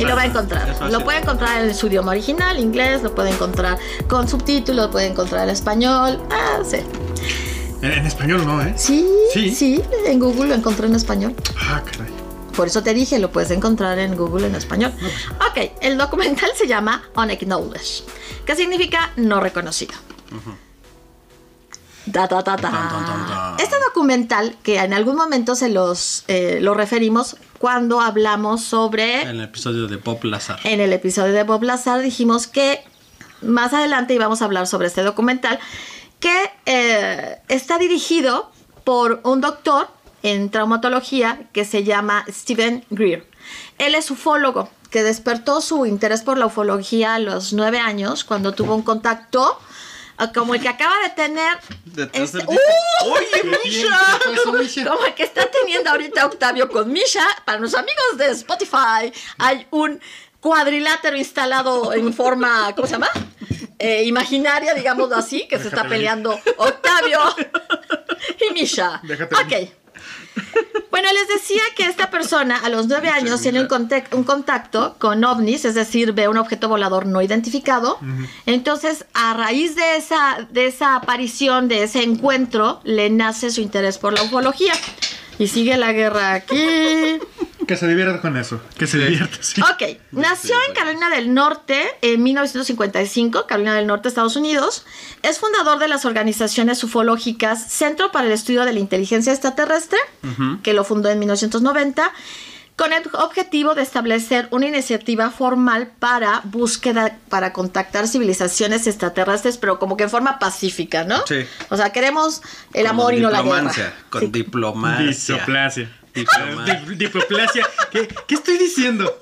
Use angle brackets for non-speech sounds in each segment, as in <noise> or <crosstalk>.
y. Lo va a encontrar. Lo puede encontrar en su idioma original, inglés, lo puede encontrar con subtítulos, lo puede encontrar en español. Ah, sí. En, en español no, ¿eh? Sí, sí, Sí. en Google lo encontré en español. Ah, caray. Por eso te dije, lo puedes encontrar en Google en español. Ok, el documental se llama Unacknowledged, que significa no reconocido. Da, da, da, da. Documental, que en algún momento se los eh, lo referimos cuando hablamos sobre En el episodio de Bob Lazar. en el episodio de Bob Lazar dijimos que más adelante íbamos a hablar sobre este documental que eh, está dirigido por un doctor en traumatología que se llama Stephen Greer. Él es ufólogo que despertó su interés por la ufología a los nueve años cuando tuvo un contacto como el que acaba de tener Detrás del este- disco. ¡Uy, ¿Qué Misha! Como el que está teniendo ahorita Octavio con Misha. Para los amigos de Spotify, hay un cuadrilátero instalado en forma, ¿cómo se llama? Eh, imaginaria, digámoslo así, que se está peleando Octavio y Misha. Déjate Ok. Bueno, les decía que esta persona a los nueve años tiene un, un contacto con ovnis, es decir, ve un objeto volador no identificado. Entonces, a raíz de esa, de esa aparición, de ese encuentro, le nace su interés por la ufología. Y sigue la guerra aquí. Que se divierta con eso. Que se divierta, sí. Ok, nació en Carolina del Norte en 1955, Carolina del Norte, Estados Unidos. Es fundador de las organizaciones ufológicas Centro para el Estudio de la Inteligencia Extraterrestre, que lo fundó en 1990, con el objetivo de establecer una iniciativa formal para búsqueda, para contactar civilizaciones extraterrestres, pero como que en forma pacífica, ¿no? Sí. O sea, queremos el Con amor y no la diplomacia, guerra. Con Sí. diplomacia. Disoplasia. Diplomacia. ¿Qué, ¿Qué estoy diciendo?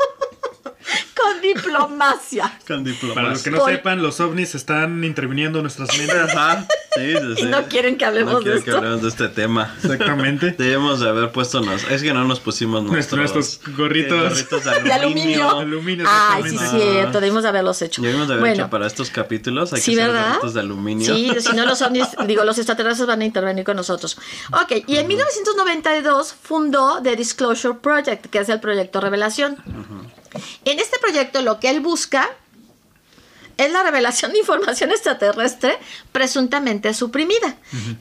Con diplomacia. Con diplomacia. Para los que no Por- sepan, los ovnis están interviniendo en nuestras mentes. Ajá. Sí, sí, sí. Y no quieren que hablemos No de quieren que esto. hablemos de este tema. Exactamente. <laughs> Debemos de haber puesto nos... Es que no nos pusimos nuestros, Nuestros gorritos. gorritos de De aluminio. aluminio. Aluminio, Ay, sí, exactamente. cierto, debimos de haberlos hecho. Debemos de haber bueno, hecho para estos capítulos. Hay sí, que hacer ¿verdad? gorritos de aluminio. Sí, si no los ovnis, <laughs> digo, los extraterrestres van a intervenir con nosotros. Ok, y en 1992 fundó The Disclosure Project, que es el proyecto Revelación. En este proyecto lo que él busca es la revelación de información extraterrestre presuntamente suprimida.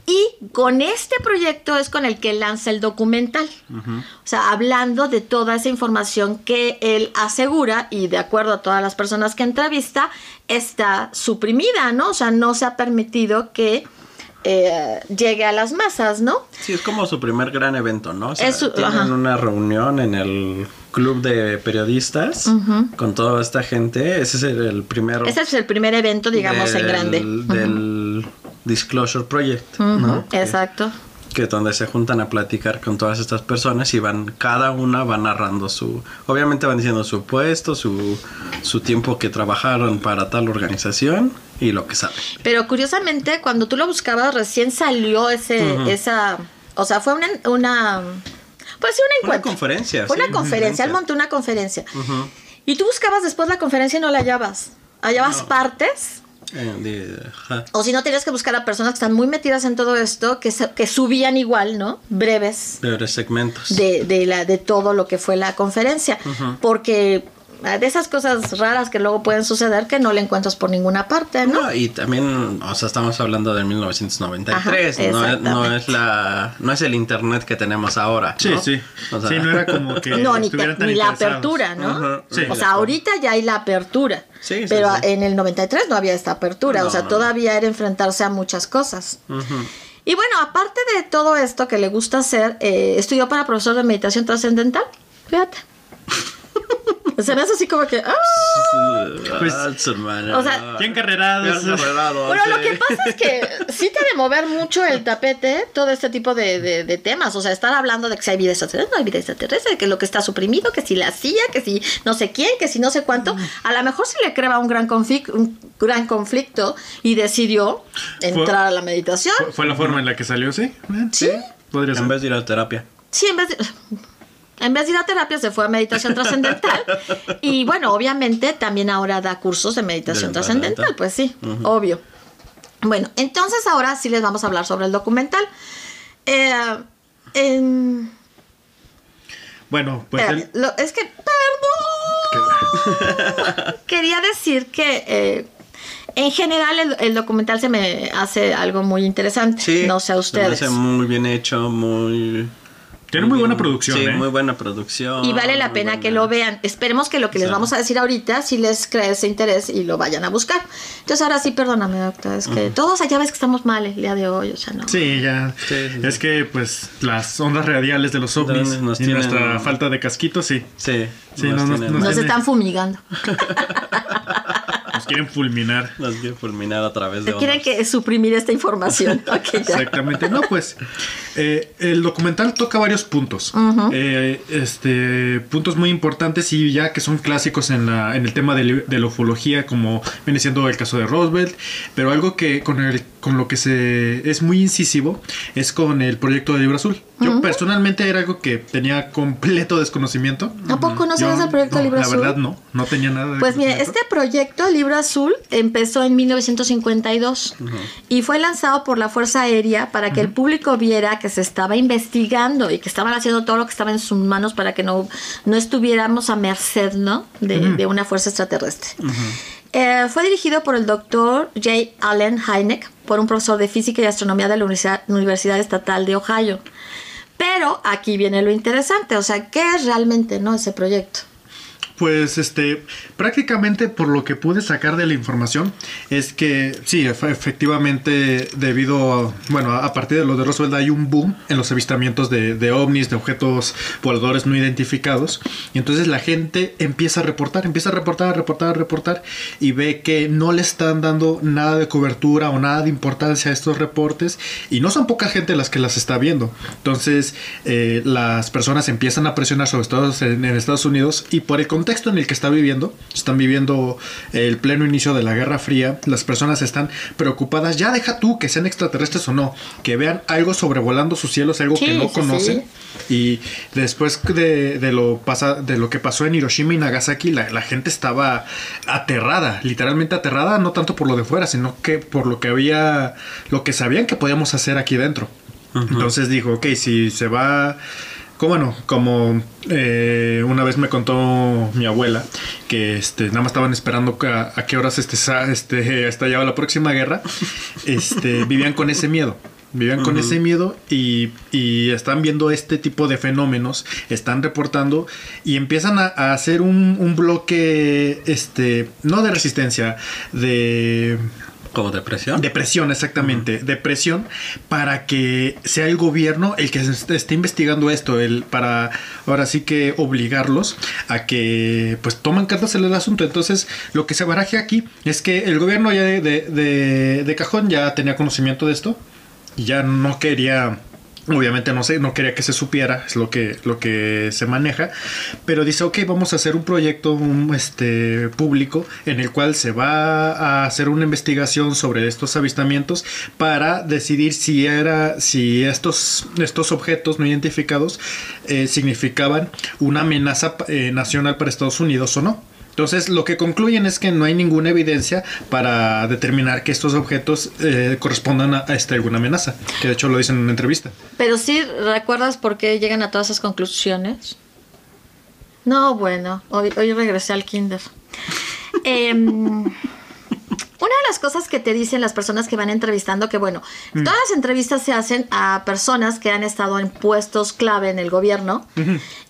Y con este proyecto es con el que lanza el documental. O sea, hablando de toda esa información que él asegura y de acuerdo a todas las personas que entrevista, está suprimida, ¿no? O sea, no se ha permitido que eh, llegue a las masas, ¿no? Sí, es como su primer gran evento, ¿no? O sea, Es su- tienen ajá. una reunión en el club de periodistas con toda esta gente. Ese es el, primero. Ese es el primer evento, digamos, en del- grande. Del Disclosure Project, ¿no? Exacto. Que es donde se juntan a platicar con todas estas personas y van, cada una va narrando su, obviamente van diciendo su puesto, su, su tiempo que trabajaron para tal organización y lo que saben. Pero curiosamente, cuando tú lo buscabas, recién salió ese, esa, o sea, fue una, una pues sí, un Una encuentro. conferencia. Fue sí, una conferencia, él montó una conferencia. Y tú buscabas después la conferencia y no la hallabas. Hallabas partes, Eh, o si no, tenías que buscar a personas que están muy metidas en todo esto, que, que subían igual, ¿no? Breves varios segmentos. de, de, la, de todo lo que fue la conferencia. Porque de esas cosas raras que luego pueden suceder que no le encuentras por ninguna parte, ¿no? No, y también, o sea, estamos hablando del 1993, Ajá, no, es, no es la no es el internet que tenemos ahora. Sí, ¿no? sí. O sea, sí, no era como <laughs> que No, ni, te- tan ni la apertura, ¿no? Ajá, sí. o sea, ahorita ya hay la apertura. Sí, sí, pero sí. en el 93 no había esta apertura. No, o sea, no, todavía era enfrentarse a muchas cosas. Ujú. Y bueno, aparte de todo esto que le gusta hacer, eh, estudió para profesor de meditación trascendental. Fíjate. <laughs> <laughs> Se me hace así como que. ¡ah! Pues, Ah, o sea, no. Bien carrerados. Bueno, lo sí. que pasa es que sí te ha de mover mucho el tapete todo este tipo de, de- de temas. O sea, estar hablando de que si hay vida extraterrestre, no hay vida extraterrestre, que lo que está suprimido, que si la CIA, que si no sé quién, que si no sé cuánto. A lo mejor se le crea un gran, conflic- un gran conflicto y decidió entrar a la meditación. Fue, fue la forma en la que salió, sí. Eh, Sí, Podría ser. En vez de ir a terapia. Sí, en vez de, en vez de ir a terapia se fue a meditación trascendental. Y bueno, obviamente también ahora da cursos de meditación De trascendental, pues sí, obvio. Bueno, entonces ahora sí les vamos a hablar sobre el documental. Eh, en- Bueno, pues espérate, él- lo- es que, perdón. <laughs> Quería decir que eh, en general el, el documental se me hace algo muy interesante. Sí. no sé a se me ustedes. hace muy bien hecho, muy... Tiene muy buena bien- producción, Sí, ¿eh? muy buena producción. Y vale la pena buena- que lo vean. Esperemos que lo que les vamos a decir ahorita si les cree ese interés y lo vayan a buscar. Entonces ahora sí, perdóname, doctora, es que todos allá ves que estamos mal el día de hoy, o sea, no. Sí, ya. Sí, sí, es sí. que, pues, las ondas radiales de los ovnis Nos y tienen- nuestra falta de casquito, sí. Sí, Sí, nos no, no, tienen- no Nos tiene- están fumigando. <laughs> <laughs> Nos quieren fulminar. Nos quiere fulminar a través de Quieren que suprimir esta información. <laughs> Ya. Exactamente. No, pues eh, el documental toca varios puntos. Eh, este, puntos muy importantes y ya que son clásicos en, la, en el tema de, de la ufología, como viene siendo el caso de Roosevelt. Pero algo que con, el, con lo que se es muy incisivo es con el proyecto del libro azul. Yo personalmente era algo que tenía completo desconocimiento. ¿A poco no Yo- sabes del proyecto no, Libro La Azul? verdad no, no tenía nada de Pues mire, este proyecto, Libro Azul, empezó en 1952 y fue lanzado por la Fuerza Aérea para que el público viera que se estaba investigando y que estaban haciendo todo lo que estaba en sus manos para que no, no estuviéramos a merced ¿no? de, de una fuerza extraterrestre. Eh, fue dirigido por el doctor J. Allen Hynek, por un profesor de física y astronomía de la Universidad, Universidad Estatal de Ohio. Pero aquí viene lo interesante, o sea, ¿qué es realmente no ese proyecto? Pues este, prácticamente por lo que pude sacar de la información es que sí, efe- efectivamente debido a, bueno, a partir de lo de Roswell hay un boom en los avistamientos de, de ovnis, de objetos voladores no identificados y entonces la gente empieza a reportar, empieza a reportar, a reportar, a reportar y ve que no le están dando nada de cobertura o nada de importancia a estos reportes y no son poca gente las que las está viendo. Entonces eh, las personas empiezan a presionar sobre Estados, en, en Estados Unidos y por el contexto en el que está viviendo, están viviendo el pleno inicio de la Guerra Fría, las personas están preocupadas, ya deja tú que sean extraterrestres o no, que vean algo sobrevolando sus cielos, algo Sí, que no sí, conocen. Y después de, de lo pasa, de lo que pasó en Hiroshima y Nagasaki, la, la gente estaba aterrada, literalmente aterrada, no tanto por lo de fuera, sino que por lo que había, lo que sabían que podíamos hacer aquí dentro. Entonces dijo, ok, si se va... Como bueno, como eh, una vez me contó mi abuela que este nada más estaban esperando a, a qué horas este, este <laughs> estallaba la próxima guerra, <laughs> este vivían con ese miedo. Vivían con ese miedo y, y están viendo este tipo de fenómenos, están reportando y empiezan a, a hacer un, un bloque, este, no de resistencia, de ¿Como depresión? Depresión, exactamente. Depresión para que sea el gobierno el que est- esté investigando esto, el para ahora sí que obligarlos a que pues toman cartas en el asunto. Entonces, lo que se baraje aquí es que el gobierno ya de, de- de- de cajón ya tenía conocimiento de esto y ya no quería Obviamente no sé, no quería que se supiera, es lo que, lo que se maneja, pero dice, ok, vamos a hacer un proyecto un, este, público en el cual se va a hacer una investigación sobre estos avistamientos para decidir si era, si estos, estos objetos no identificados eh, significaban una amenaza eh, nacional para Estados Unidos o no. Entonces, lo que concluyen es que no hay ninguna evidencia para determinar que estos objetos eh, correspondan a, a esta alguna amenaza, que de hecho lo dicen en una entrevista. Pero sí, ¿recuerdas por qué llegan a todas esas conclusiones? No, bueno, hoy, hoy regresé al kinder. <laughs> Em, una de las cosas que te dicen las personas que van entrevistando, que bueno, todas las entrevistas se hacen a personas que han estado en puestos clave en el gobierno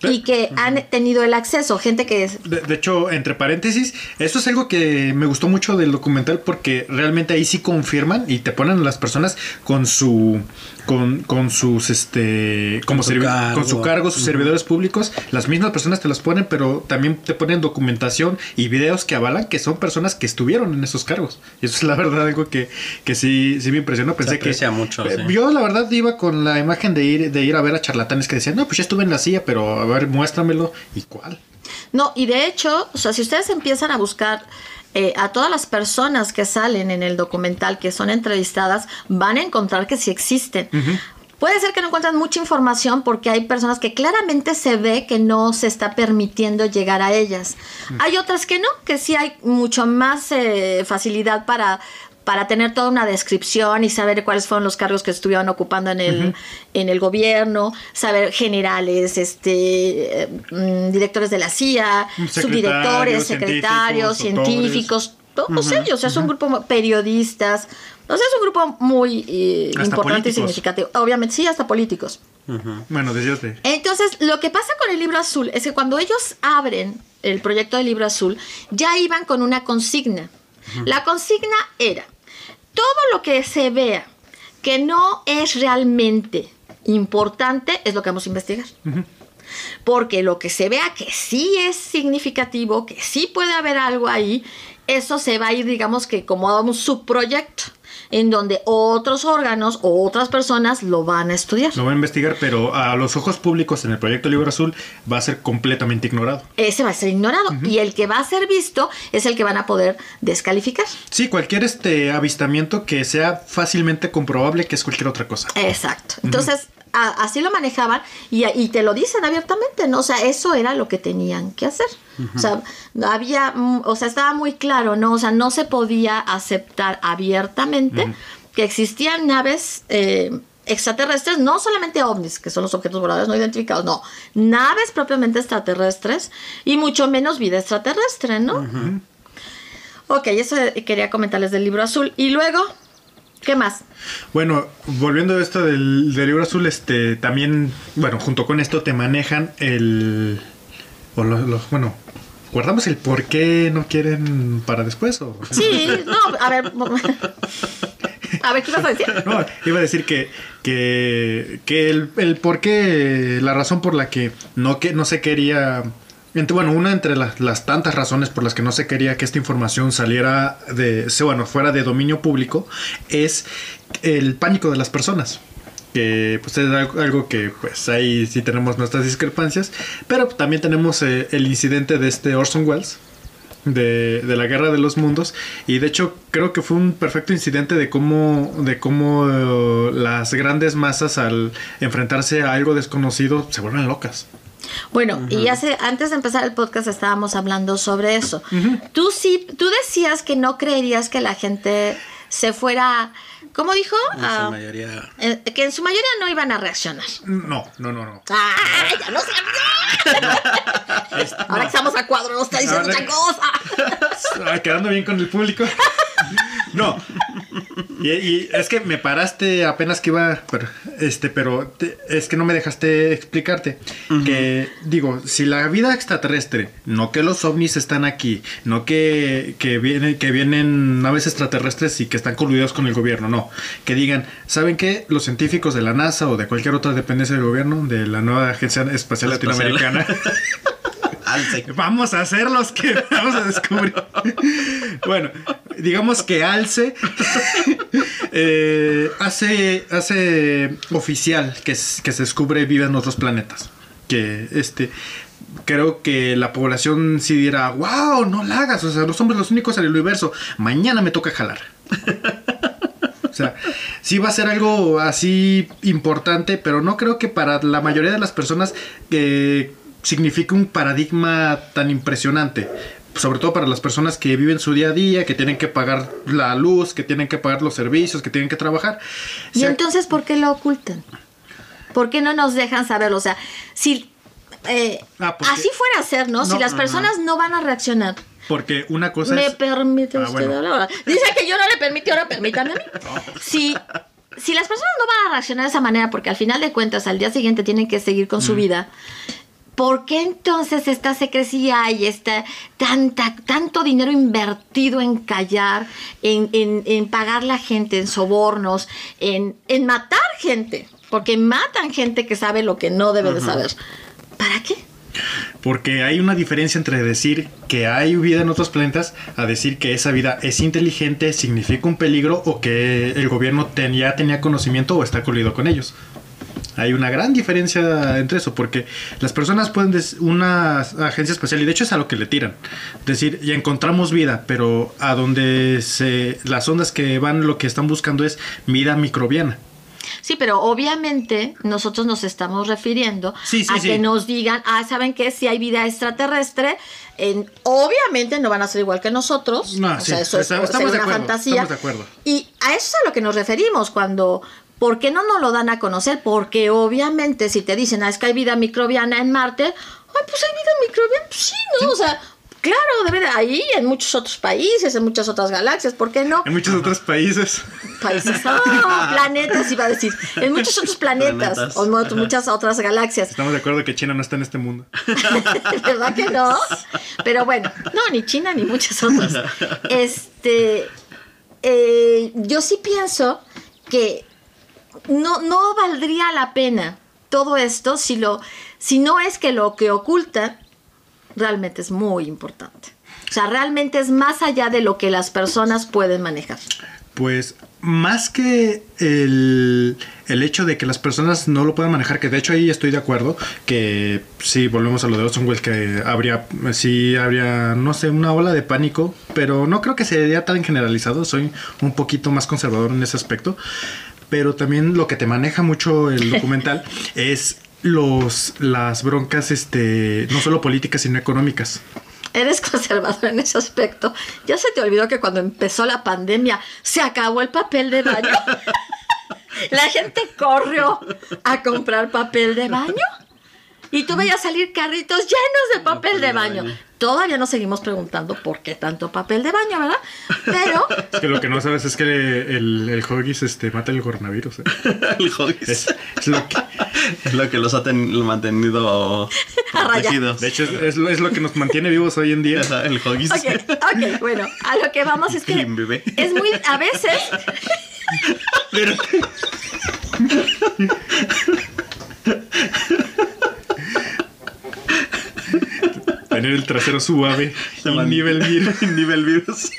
y que han tenido el acceso, gente que es... De, de hecho, entre paréntesis, eso es algo que me gustó mucho del documental porque realmente ahí sí confirman y te ponen las personas con su con, con sus este como Con su cargo. con su cargo, sus servidores públicos, las mismas personas te las ponen, pero también te ponen documentación y videos que avalan que son personas que estuvieron en esos cargos. Y eso es la verdad algo que, que sí, sí me impresionó. Pensé aprecia que mucho, eh, sí. yo la verdad iba con la imagen de ir, de ir a ver a charlatanes que decían, no, pues ya estuve en la silla, pero a ver, muéstramelo. ¿Y cuál? No, y de hecho, o sea, si ustedes empiezan a buscar eh, a todas las personas que salen en el documental, que son entrevistadas, van a encontrar que sí existen. Puede ser que no encuentran mucha información porque hay personas que claramente se ve que no se está permitiendo llegar a ellas. Hay otras que no, que sí hay mucho más eh, facilidad para para tener toda una descripción y saber cuáles fueron los cargos que estuvieron ocupando en el, en el gobierno, saber generales, este, eh, mm, directores de la CIA, subdirectores, secretarios, científicos, todos ellos, o sea, es un grupo periodistas, o sea, es un grupo muy eh, importante políticos. y significativo. Obviamente, sí, hasta políticos. Bueno, desde Entonces, lo que pasa con el libro azul es que cuando ellos abren el proyecto del libro azul, ya iban con una consigna. La consigna era, todo lo que se vea que no es realmente importante es lo que vamos a investigar. Porque lo que se vea que sí es significativo, que sí puede haber algo ahí, eso se va a ir, digamos que como a un subproyecto, en donde otros órganos o otras personas lo van a estudiar. Lo va a investigar, pero a los ojos públicos en el proyecto Libro Azul va a ser completamente ignorado. ese va a ser ignorado. Y el que va a ser visto es el que van a poder descalificar. Sí, cualquier este avistamiento que sea fácilmente comprobable que es cualquier otra cosa. Exacto. Entonces, a- así lo manejaban y, y te lo dicen abiertamente, ¿no? O sea, eso era lo que tenían que hacer. O sea, había, mm, o sea, estaba muy claro, ¿no? O sea, no se podía aceptar abiertamente que existían naves eh, extraterrestres, no solamente ovnis, que son los objetos voladores no identificados, no, naves propiamente extraterrestres y mucho menos vida extraterrestre, ¿no? Ok, eso quería comentarles del libro azul. Y luego, ¿qué más? Bueno, volviendo a esto del, del libro azul, este también, bueno, junto con esto te manejan el. O lo- lo- bueno, ¿guardamos el por qué no quieren para después? O? <laughs> Sí, no, a ver. <laughs> A ver, ¿qué ibas a decir? No, iba a decir que, que, que el, el por qué, la razón por la que no, que no se quería. Entre- bueno, una entre las, tantas razones por las que no se quería que esta información saliera de. bueno, fuera de dominio público es el pánico de las personas. Que pues es algo, algo que pues ahí sí tenemos nuestras discrepancias. Pero también tenemos eh, el incidente de este Orson Welles de, de la guerra de los mundos y de hecho creo que fue un perfecto incidente de cómo de cómo eh, las grandes masas al enfrentarse a algo desconocido se vuelven locas Bueno, y hace, antes de empezar el podcast estábamos hablando sobre eso. Tú sí, tú decías que no creerías que la gente se fuera, ¿cómo dijo? En su Ah, mayoría. eh, que en su mayoría no iban a reaccionar. no no no no ¡Ah! ¡Ya no sabía! <laughs> Es- Ahora que estamos a cuadro, nos está diciendo otra cosa. <laughs> Quedando bien con el público no y, y es que me paraste apenas que iba pero, este pero te- es que no me dejaste explicarte que digo si la vida extraterrestre no que los ovnis están aquí no que que vienen que vienen naves extraterrestres y que están coludidos con el gobierno no que digan saben qué los científicos de la NASA o de cualquier otra dependencia del gobierno de la nueva agencia espacial Espacial. latinoamericana <laughs> Alce. Vamos a ser los que <laughs> vamos a descubrir. bueno, digamos que Alce <laughs> eh, hace, hace oficial que, se descubre vida en otros planetas. Que este. Creo que la población sí dirá, wow, no la hagas, o sea, los hombres los únicos en el universo, mañana me toca jalar. O sea, sí va a ser algo así importante, pero no creo que para la mayoría de las personas eh, signifique un paradigma tan impresionante. Sobre todo para las personas que viven su día a día, que tienen que pagar la luz, que tienen que pagar los servicios, que tienen que trabajar. Y sea, entonces, ¿por qué lo ocultan? ¿Por qué no nos dejan saberlo? O sea, si eh, Ah, así fuera a ser, ¿no? Si las personas no van a reaccionar. Porque una cosa ¿Me es... permite Ah, usted bueno. hablar? Dice que yo no le permití, ahora permítame a mí. <laughs> Si, si las personas no van a reaccionar de esa manera, porque al final de cuentas al día siguiente tienen que seguir con su vida, ¿por qué entonces esta secrecía y este tanta, tanto dinero invertido en callar, en, en, en pagar la gente, en sobornos, en, en matar gente? Porque matan gente que sabe lo que no debe de saber. ¿Para qué? Porque hay una diferencia entre decir que hay vida en otros planetas a decir que esa vida es inteligente, significa un peligro o que el gobierno ya tenía conocimiento o está coludido con ellos. Hay una gran diferencia entre eso, porque las personas pueden, una agencia espacial, y de hecho es a lo que le tiran, decir, ya encontramos vida, pero a donde se, las ondas que van lo que están buscando es vida microbiana. Sí, pero obviamente nosotros nos estamos refiriendo Sí, sí, a sí. que nos digan, ah, ¿saben qué? Si hay vida extraterrestre, en- obviamente no van a ser igual que nosotros. No, o sí, sea, eso es estamos de una acuerdo, fantasía. estamos de acuerdo. Y a eso es a lo que nos referimos cuando... ¿Por qué no nos lo dan a conocer? Porque obviamente si te dicen, ah, es que hay vida microbiana en Marte, ay, pues hay vida microbiana, pues sí, ¿no? O sea, claro, debe de ahí, en muchos otros países, en muchas otras galaxias, ¿por qué no? En muchos otros países. países, <laughs> ah, planetas iba a decir, en muchos otros <laughs> planetas, Planetas. o en muchas otras galaxias. Estamos de acuerdo que China no está en este mundo. <laughs> ¿Verdad que no? Pero bueno, no, ni China ni muchas otras. Este, eh, yo sí pienso que no, no valdría la pena todo esto si lo, si no es que lo que oculta realmente es muy importante. O sea, realmente es más allá de lo que las personas pueden manejar. Pues más que el, el hecho de que las personas no lo puedan manejar, que de hecho ahí estoy de acuerdo, que si volvemos a lo de Orson Welles, que habría, sí habría, no sé, una ola de pánico, pero no creo que sería tan generalizado, soy un poquito más conservador en ese aspecto, pero también lo que te maneja mucho el documental <laughs> es los las broncas este no solo políticas sino económicas Eres <laughs> conservador en ese aspecto. Ya se te olvidó que cuando empezó la pandemia se acabó el papel de baño. <laughs> La gente corrió a comprar papel de baño. Y tú veías salir carritos llenos de papel de baño. Todavía nos seguimos preguntando por qué tanto papel de baño, ¿verdad? Pero <laughs> es que lo que no sabes es que el, el Hoggies este mata el coronavirus ¿eh? <laughs> el Hoggies. es, es lo que Es lo que los ha ten- mantenido <laughs> protegidos. de hecho es, es lo, es lo que nos mantiene vivos hoy en día El Hoggies. Ok, ok, bueno, a lo que vamos es que bebé. es muy, a veces, Pero- Tener el trasero suave <laughs> Se nivel virus. <laughs> nivel virus.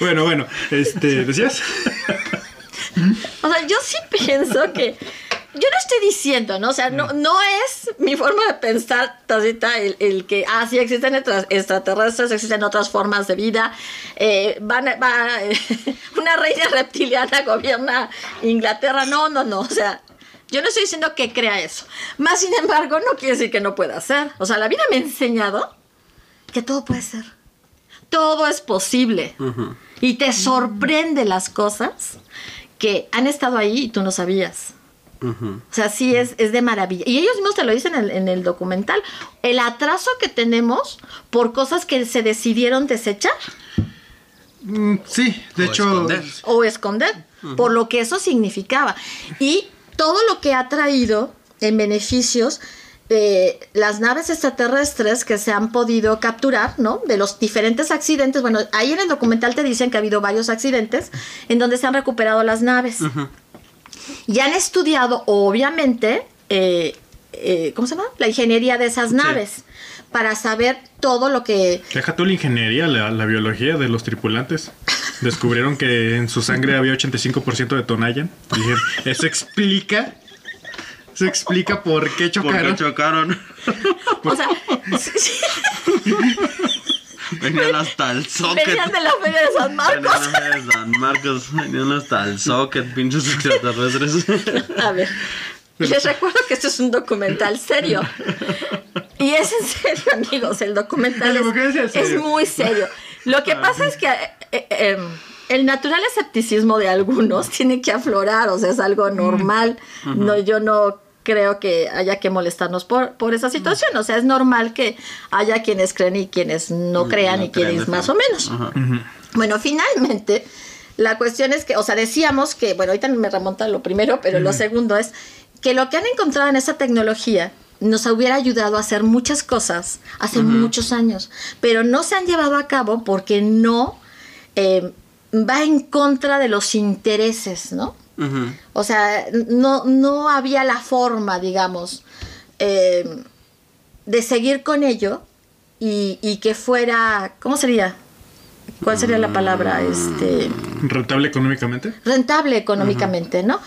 Bueno, bueno, este, ¿decías? o sea, yo sí pienso que, yo no estoy diciendo, ¿no? O sea, no, no es mi forma de pensar, tacita, el, el que, ah, sí existen extra- extraterrestres, existen otras formas de vida, eh, van, <laughs> una reina reptiliana gobierna Inglaterra, no, no, no, o sea... Yo no estoy diciendo que crea eso. Más sin embargo, no quiere decir que no pueda ser. O sea, la vida me ha enseñado que todo puede ser. Todo es posible. Y te sorprende las cosas que han estado ahí y tú no sabías. O sea, sí es, es de maravilla. Y ellos mismos te lo dicen en, en el documental. El atraso que tenemos por cosas que se decidieron desechar Mm, sí, de O hecho, esconder. o esconder, por lo que eso significaba. Y todo lo que ha traído en beneficios eh, las naves extraterrestres que se han podido capturar, ¿no? De los diferentes accidentes. Bueno, ahí en el documental te dicen que ha habido varios accidentes en donde se han recuperado las naves. Y han estudiado, obviamente, eh, eh, ¿cómo se llama? La ingeniería de esas naves para saber todo lo que deja tú la ingeniería, la, la biología de los tripulantes. <laughs> Descubrieron que en su sangre había 85% de Tonayan. Y dijeron, eso explica, eso explica por qué chocaron. chocaron. O sea, Venían hasta el socket. venían de la feria de San Marcos. Venían de San Marcos. Venían hasta el socket, pinches extraterrestres. A ver, les recuerdo que esto es un documental serio. Y es en serio, amigos, el documental es, es muy serio. Lo que pasa es que eh, eh, em, el natural escepticismo de algunos <laughs> tiene que aflorar, o sea, es algo normal. No, yo no creo que haya que molestarnos por, por esa situación. O sea, es normal que haya quienes creen y quienes no crean no y quienes creen, más o menos. Bueno, finalmente, la cuestión es que, o sea, decíamos que, bueno, ahorita me remonta lo primero, pero lo segundo es que lo que han encontrado en esa tecnología nos hubiera ayudado a hacer muchas cosas hace muchos años, pero no se han llevado a cabo porque no eh, va en contra de los intereses, ¿no? O sea, no, no había la forma, digamos, eh, de seguir con ello y, y que fuera, ¿cómo sería? ¿Cuál sería la palabra? Este, Rentable económicamente. rentable económicamente, ¿no?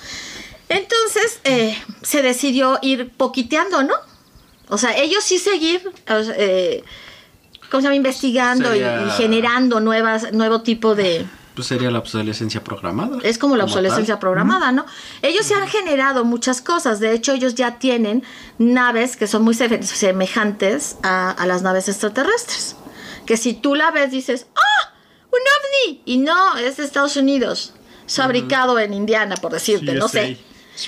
Entonces eh, se decidió ir poquiteando, ¿no? O sea, ellos sí seguir, eh, ¿cómo se llama? Investigando y- Sería- y, generando nuevas, nuevo tipo de, Pues sería la obsolescencia programada. Es como la obsolescencia programada, ¿no? Ellos se han generado muchas cosas. De hecho, ellos ya tienen naves que son muy se- semejantes a, a las naves extraterrestres. Que si tú la ves, dices, ¡ah! ¡Un ovni! Y no, es de Estados Unidos. Fabricado en Indiana, por decirte, no sé.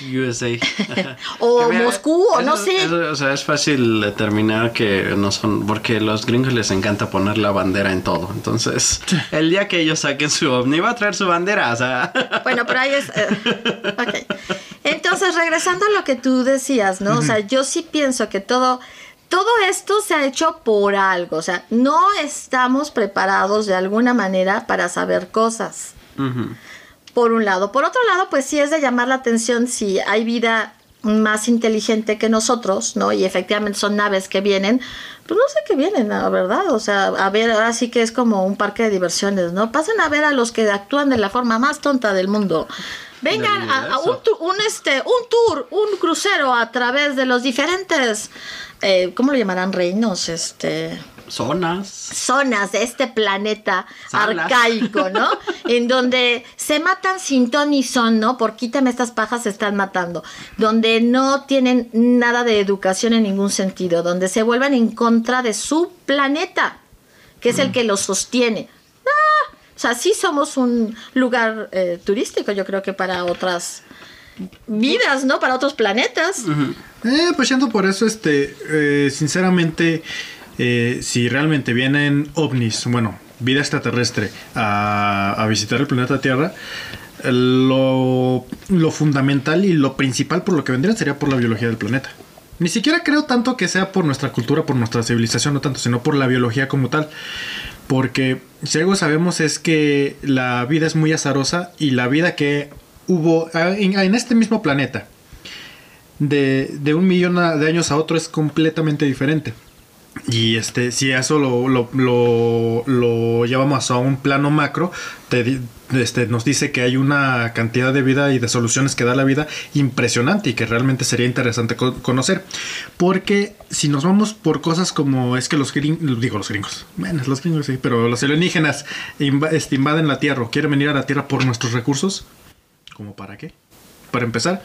USA. <laughs> O mira, Moscú, o no sé. eso- o sea, es fácil determinar que no son. Porque a los gringos les encanta poner la bandera en todo. Entonces, el día que ellos saquen su ovni, va a traer su bandera. O sea. <laughs> Bueno, pero ahí es. eh, ok. Entonces, regresando a lo que tú decías, ¿no? O sea, yo sí pienso que todo. Todo esto se ha hecho por algo, o sea, no estamos preparados de alguna manera para saber cosas, ujú. Por un lado. Por otro lado, pues sí es de llamar la atención si hay vida más inteligente que nosotros, ¿no? Y efectivamente son naves que vienen, pues no sé qué vienen, la verdad. O sea, a ver, ahora sí que es como un parque de diversiones, ¿no? Pasen a ver a los que actúan de la forma más tonta del mundo. Vengan a, a un, un, este, un tour, un crucero a través de los diferentes, eh, ¿cómo lo llamarán? Reinos, este Zonas. zonas de este planeta Salas. arcaico, ¿no? <laughs> en donde se matan sin ton ni son, ¿no? Por quítame estas pajas se están matando. Donde no tienen nada de educación en ningún sentido. Donde se vuelven en contra de su planeta, que es el que los sostiene. Ah, o sea, sí somos un lugar eh, turístico, yo creo que para otras vidas, ¿no? Para otros planetas. Eh, pues yendo por eso, este, eh, sinceramente, eh, si realmente vienen ovnis, bueno, vida extraterrestre, a, visitar el planeta Tierra, lo, fundamental y lo principal por lo que vendrían sería por la biología del planeta. Ni siquiera creo tanto que sea por nuestra cultura, por nuestra civilización, no tanto, sino por la biología como tal. Porque si algo sabemos es que la vida es muy azarosa y la vida que hubo ah, en, este mismo planeta de, un millón de años a otro es completamente diferente. Y este, si eso lo, lo, lo- llevamos a un plano macro, te este, nos dice que hay una cantidad de vida y de soluciones que da la vida impresionante y que realmente sería interesante co- conocer. Porque si nos vamos por cosas como es que los gringos, digo los gringos, bueno, los gringos sí, pero los alienígenas este, invaden la Tierra o quieren venir a la Tierra por nuestros recursos, ¿como para qué? Para empezar,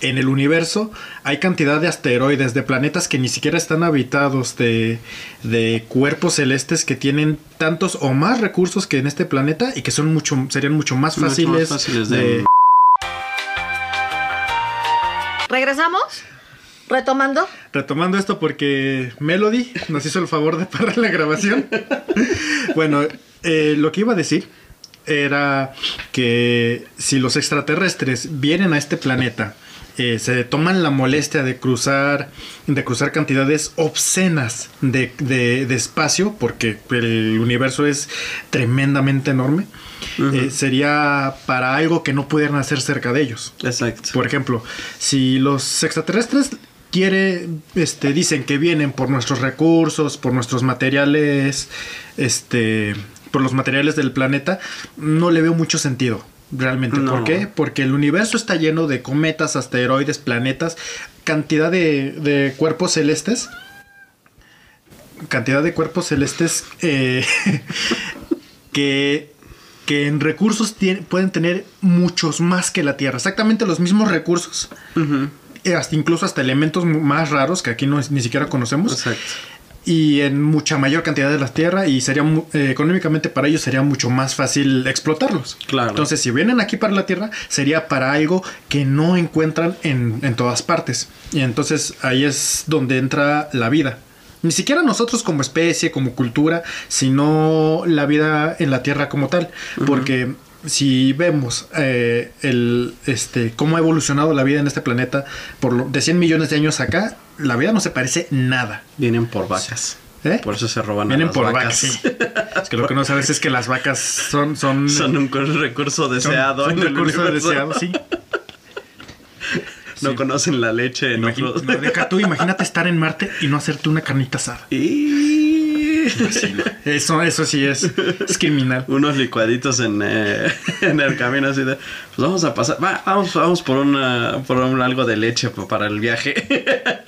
en el universo hay cantidad de asteroides, de planetas que ni siquiera están habitados, de, de cuerpos celestes que tienen tantos o más recursos que en este planeta y que son mucho, serían mucho más Mucho más fáciles, fáciles de... de- ¿Regresamos? ¿Retomando? Retomando esto porque Melody nos hizo el favor de parar la grabación. <laughs> bueno, eh, lo que iba a decir era que si los extraterrestres vienen a este planeta, eh, se toman la molestia de cruzar, de cruzar cantidades obscenas de, de- de espacio, porque el universo es tremendamente enorme, eh, sería para algo que no pudieran hacer cerca de ellos. Exacto. Por ejemplo, si los extraterrestres quiere, este, dicen que vienen por nuestros recursos, por nuestros materiales, este, por los materiales del planeta, no le veo mucho sentido. Realmente, No. ¿por qué? Porque el universo está lleno de cometas, asteroides, planetas, cantidad de, de cuerpos celestes, cantidad de cuerpos celestes eh, <laughs> que, que en recursos pueden tener muchos más que la Tierra, exactamente los mismos recursos, eh, hasta incluso hasta elementos más raros que aquí no, ni siquiera conocemos Exacto. Y en mucha mayor cantidad de la tierra y sería eh, económicamente para ellos sería mucho más fácil explotarlos. Claro. Entonces, si vienen aquí para la tierra, sería para algo que no encuentran en, en todas partes. Y entonces ahí es donde entra la vida. Ni siquiera nosotros como especie, como cultura, sino la vida en la tierra como tal. Porque si vemos eh, el, este, cómo ha evolucionado la vida en este planeta por lo- de 100 millones de años acá, la vida no se parece nada. Vienen por vacas. ¿Eh? Por eso se roban a Vienen las por vacas. vacas. sí. <laughs> Es que lo que no sabes es que las vacas son son Son un recurso deseado. son el recurso universo. deseado, sí. No Sí. conocen la leche en Imagi- otros. no, deja tú, imagínate estar en Marte y no hacerte una carnita asada. Y Eso, eso sí es, es criminal. <laughs> unos licuaditos en, eh, <laughs> en el camino así de pues vamos a pasar va, vamos vamos por una por un- algo de leche pa- para el viaje <laughs>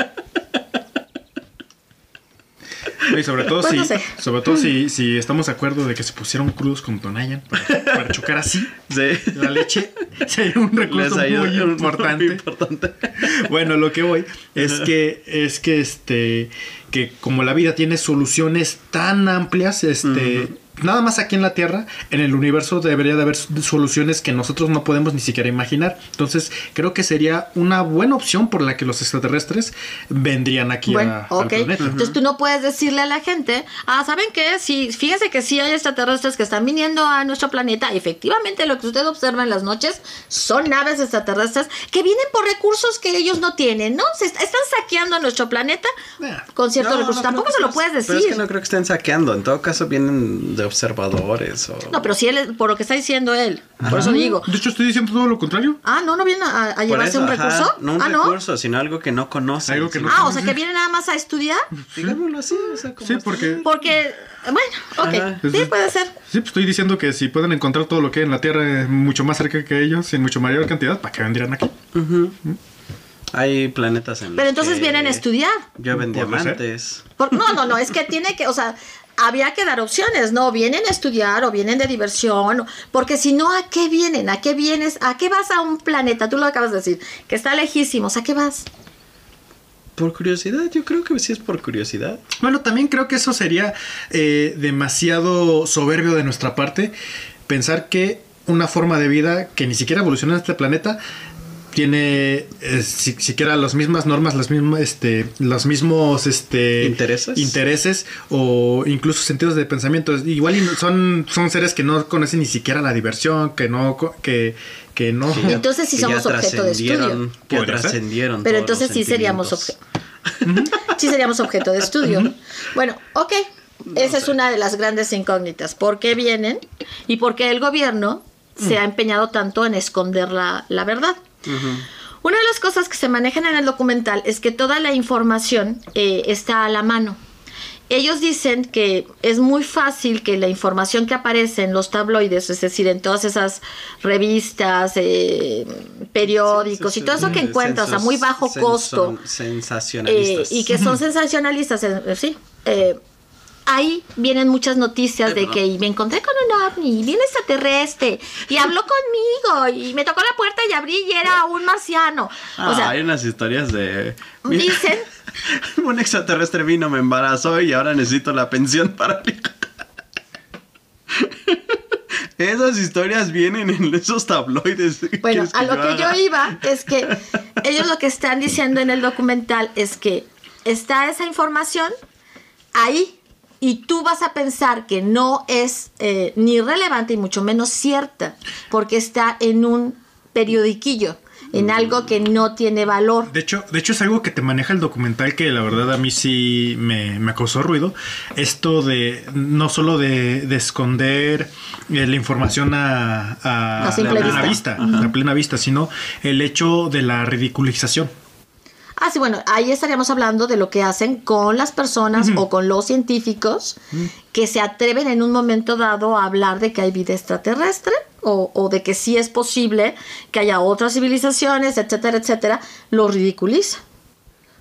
Y sobre todo Pues si, sobre todo si, si estamos de acuerdo de que se pusieron crudos con Tonayan para <laughs> machucar así, Sí. la leche sería un recurso importante. muy importante. <laughs> Bueno, lo que voy es que es que este que como la vida tiene soluciones tan amplias, este nada más aquí en la Tierra, en el universo debería de haber soluciones que nosotros no podemos ni siquiera imaginar. Entonces, creo que sería una buena opción por la que los extraterrestres vendrían aquí Bueno, a- al ok. planeta. Entonces tú no puedes decirle a la gente, ah, ¿saben qué? Sí, fíjense que sí hay extraterrestres que están viniendo a nuestro planeta. Efectivamente, lo que usted observa en las noches son naves extraterrestres que vienen por recursos que ellos no tienen, ¿no? Se est- están saqueando nuestro planeta con ciertos No, recursos. no Tampoco se lo puedes Pero decir. es que no creo que estén saqueando. En todo caso, vienen de observadores. O... No, pero si él, es- por lo que está diciendo él, por eso digo. De hecho, estoy diciendo todo lo contrario. Ah, no, no vienen a, a Por llevarse eso, un ajá, recurso. No un ah, no. recurso, sino algo que no conocen. Algo que no sí. Ah, o sea que vienen nada más a estudiar. Digámoslo así. O sea, como Sí, porque Porque, bueno, ok, Ajá. sí puede ser. Sí, pues estoy diciendo que si pueden encontrar todo lo que hay en la Tierra eh, mucho más cerca que ellos, en mucho mayor cantidad, ¿para qué vendrían aquí? Hay planetas en Pero entonces que vienen a estudiar. Llueven diamantes. Por- no, no, no, es que tiene que, o sea, había que dar opciones, ¿no? Vienen a estudiar o vienen de diversión, porque si no, ¿a qué vienen? ¿A qué vienes? ¿A qué vas a un planeta? Tú lo acabas de decir, que está lejísimos, ¿a qué vas? Por curiosidad, yo creo que sí es por curiosidad. Bueno, también creo que eso sería eh, demasiado soberbio de nuestra parte, pensar que una forma de vida que ni siquiera evolucionó en este planeta tiene eh, si- siquiera las mismas normas, las mismas, este, los mismos este, ¿Intereses? intereses o incluso sentidos de pensamiento. Igual son, son seres que no conocen ni siquiera la diversión, que no, co- que, que no. Entonces sí somos objeto de estudio. Que trascendieron. Pero entonces sí seríamos, sentimientos. obje- <laughs> sí seríamos objeto de estudio. Bueno, ok. Esa es una de las grandes incógnitas. ¿Por qué vienen? Y por qué el gobierno se ha empeñado tanto en esconder la, la verdad. Una de las cosas que se manejan en el documental es que toda la información eh, está a la mano. Ellos dicen que es muy fácil que la información que aparece en los tabloides, es decir, en todas esas revistas, eh, periódicos y todo eso que Sí, encuentras a muy bajo costo, eh, Sensacionalistas. y que son <laughs> sensacionalistas, eh, eh, sí. eh, ahí vienen muchas noticias de que me encontré con un ovni, bien extraterrestre, y habló conmigo, y me tocó la puerta y abrí y era un marciano. Ah, o sea, hay unas historias de. dicen, <laughs> un extraterrestre vino, me embarazó y ahora necesito la pensión para. <laughs> Esas historias vienen en esos tabloides. bueno, ¿Quieres a lo que yo iba es que ellos lo que están diciendo en el documental es que está esa información ahí y tú vas a pensar que no es eh, ni relevante y mucho menos cierta porque está en un periodiquillo, en algo que no tiene valor. De hecho, de hecho es algo que te maneja el documental que la verdad a mí sí me, me causó ruido. Esto de no solo de, de esconder eh, la información a, a, A simple plena vista. vista, a plena vista, sino el hecho de la ridiculización. Ah, sí, bueno, ahí estaríamos hablando de lo que hacen con las personas o con los científicos que se atreven en un momento dado a hablar de que hay vida extraterrestre o, o de que sí es posible que haya otras civilizaciones, etcétera, etcétera, los ridiculiza.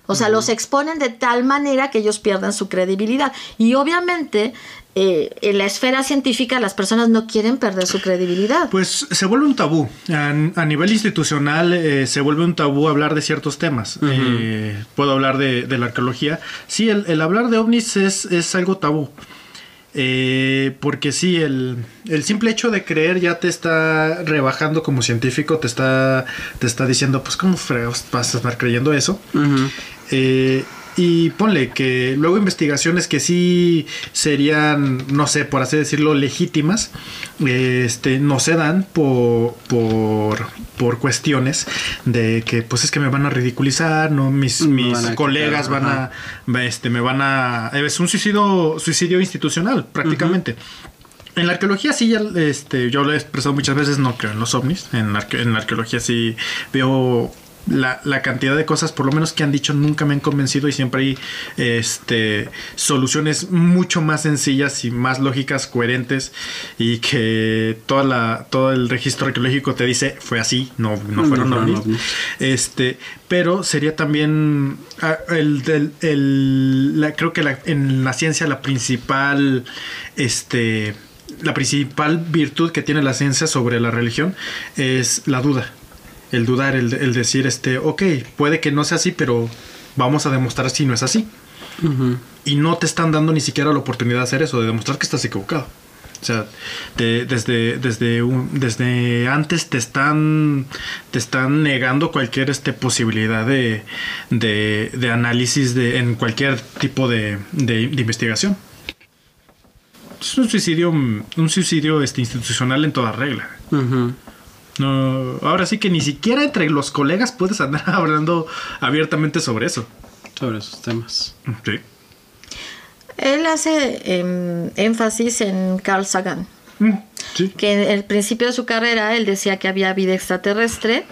O sea, los exponen de tal manera que ellos pierdan su credibilidad. Y obviamente, eh, en la esfera científica, las personas no quieren perder su credibilidad. Pues se vuelve un tabú. A, a nivel institucional eh, se vuelve un tabú hablar de ciertos temas. Eh, puedo hablar de, de la arqueología. Sí, el, el hablar de ovnis es, es algo tabú. Eh, porque sí, el, el simple hecho de creer ya te está rebajando como científico, te está, te está diciendo, pues, ¿cómo fregados vas a estar creyendo eso? Eh, y ponle que luego investigaciones que sí serían, no sé, por así decirlo, legítimas, este, no se dan por, por, por cuestiones de que pues es que me van a ridiculizar, no mis, mis van colegas quitar, van a, este, me van a, es un suicidio, suicidio institucional prácticamente. En la arqueología sí, ya, este, yo lo he expresado muchas veces, no creo en los ovnis. En la, arque- en la arqueología sí veo la, la cantidad de cosas, por lo menos que han dicho, nunca me han convencido y siempre hay este, soluciones mucho más sencillas y más lógicas, coherentes y que toda la, todo el registro arqueológico te dice fue así, no, no No fueron ovnis. ovnis. Este, pero sería también ah, el, el- la- creo que la- en la ciencia la principal este la principal virtud que tiene la ciencia sobre la religión es la duda. El dudar, el, el decir, este, ok, puede que no sea así, pero vamos a demostrar si no es así. Y no te están dando ni siquiera la oportunidad de hacer eso, de demostrar que estás equivocado. O sea, te- desde, desde, un- desde antes te están, te están negando cualquier este, posibilidad de, de, de análisis de, en cualquier tipo de, de- de investigación. Es un suicidio, un suicidio este, institucional en toda regla. No, ahora sí que ni siquiera entre los colegas puedes andar <laughs> hablando abiertamente sobre eso. Sobre esos temas. Sí. Él hace em, énfasis en Carl Sagan, Mm, sí. que en el principio de su carrera él decía que había vida extraterrestre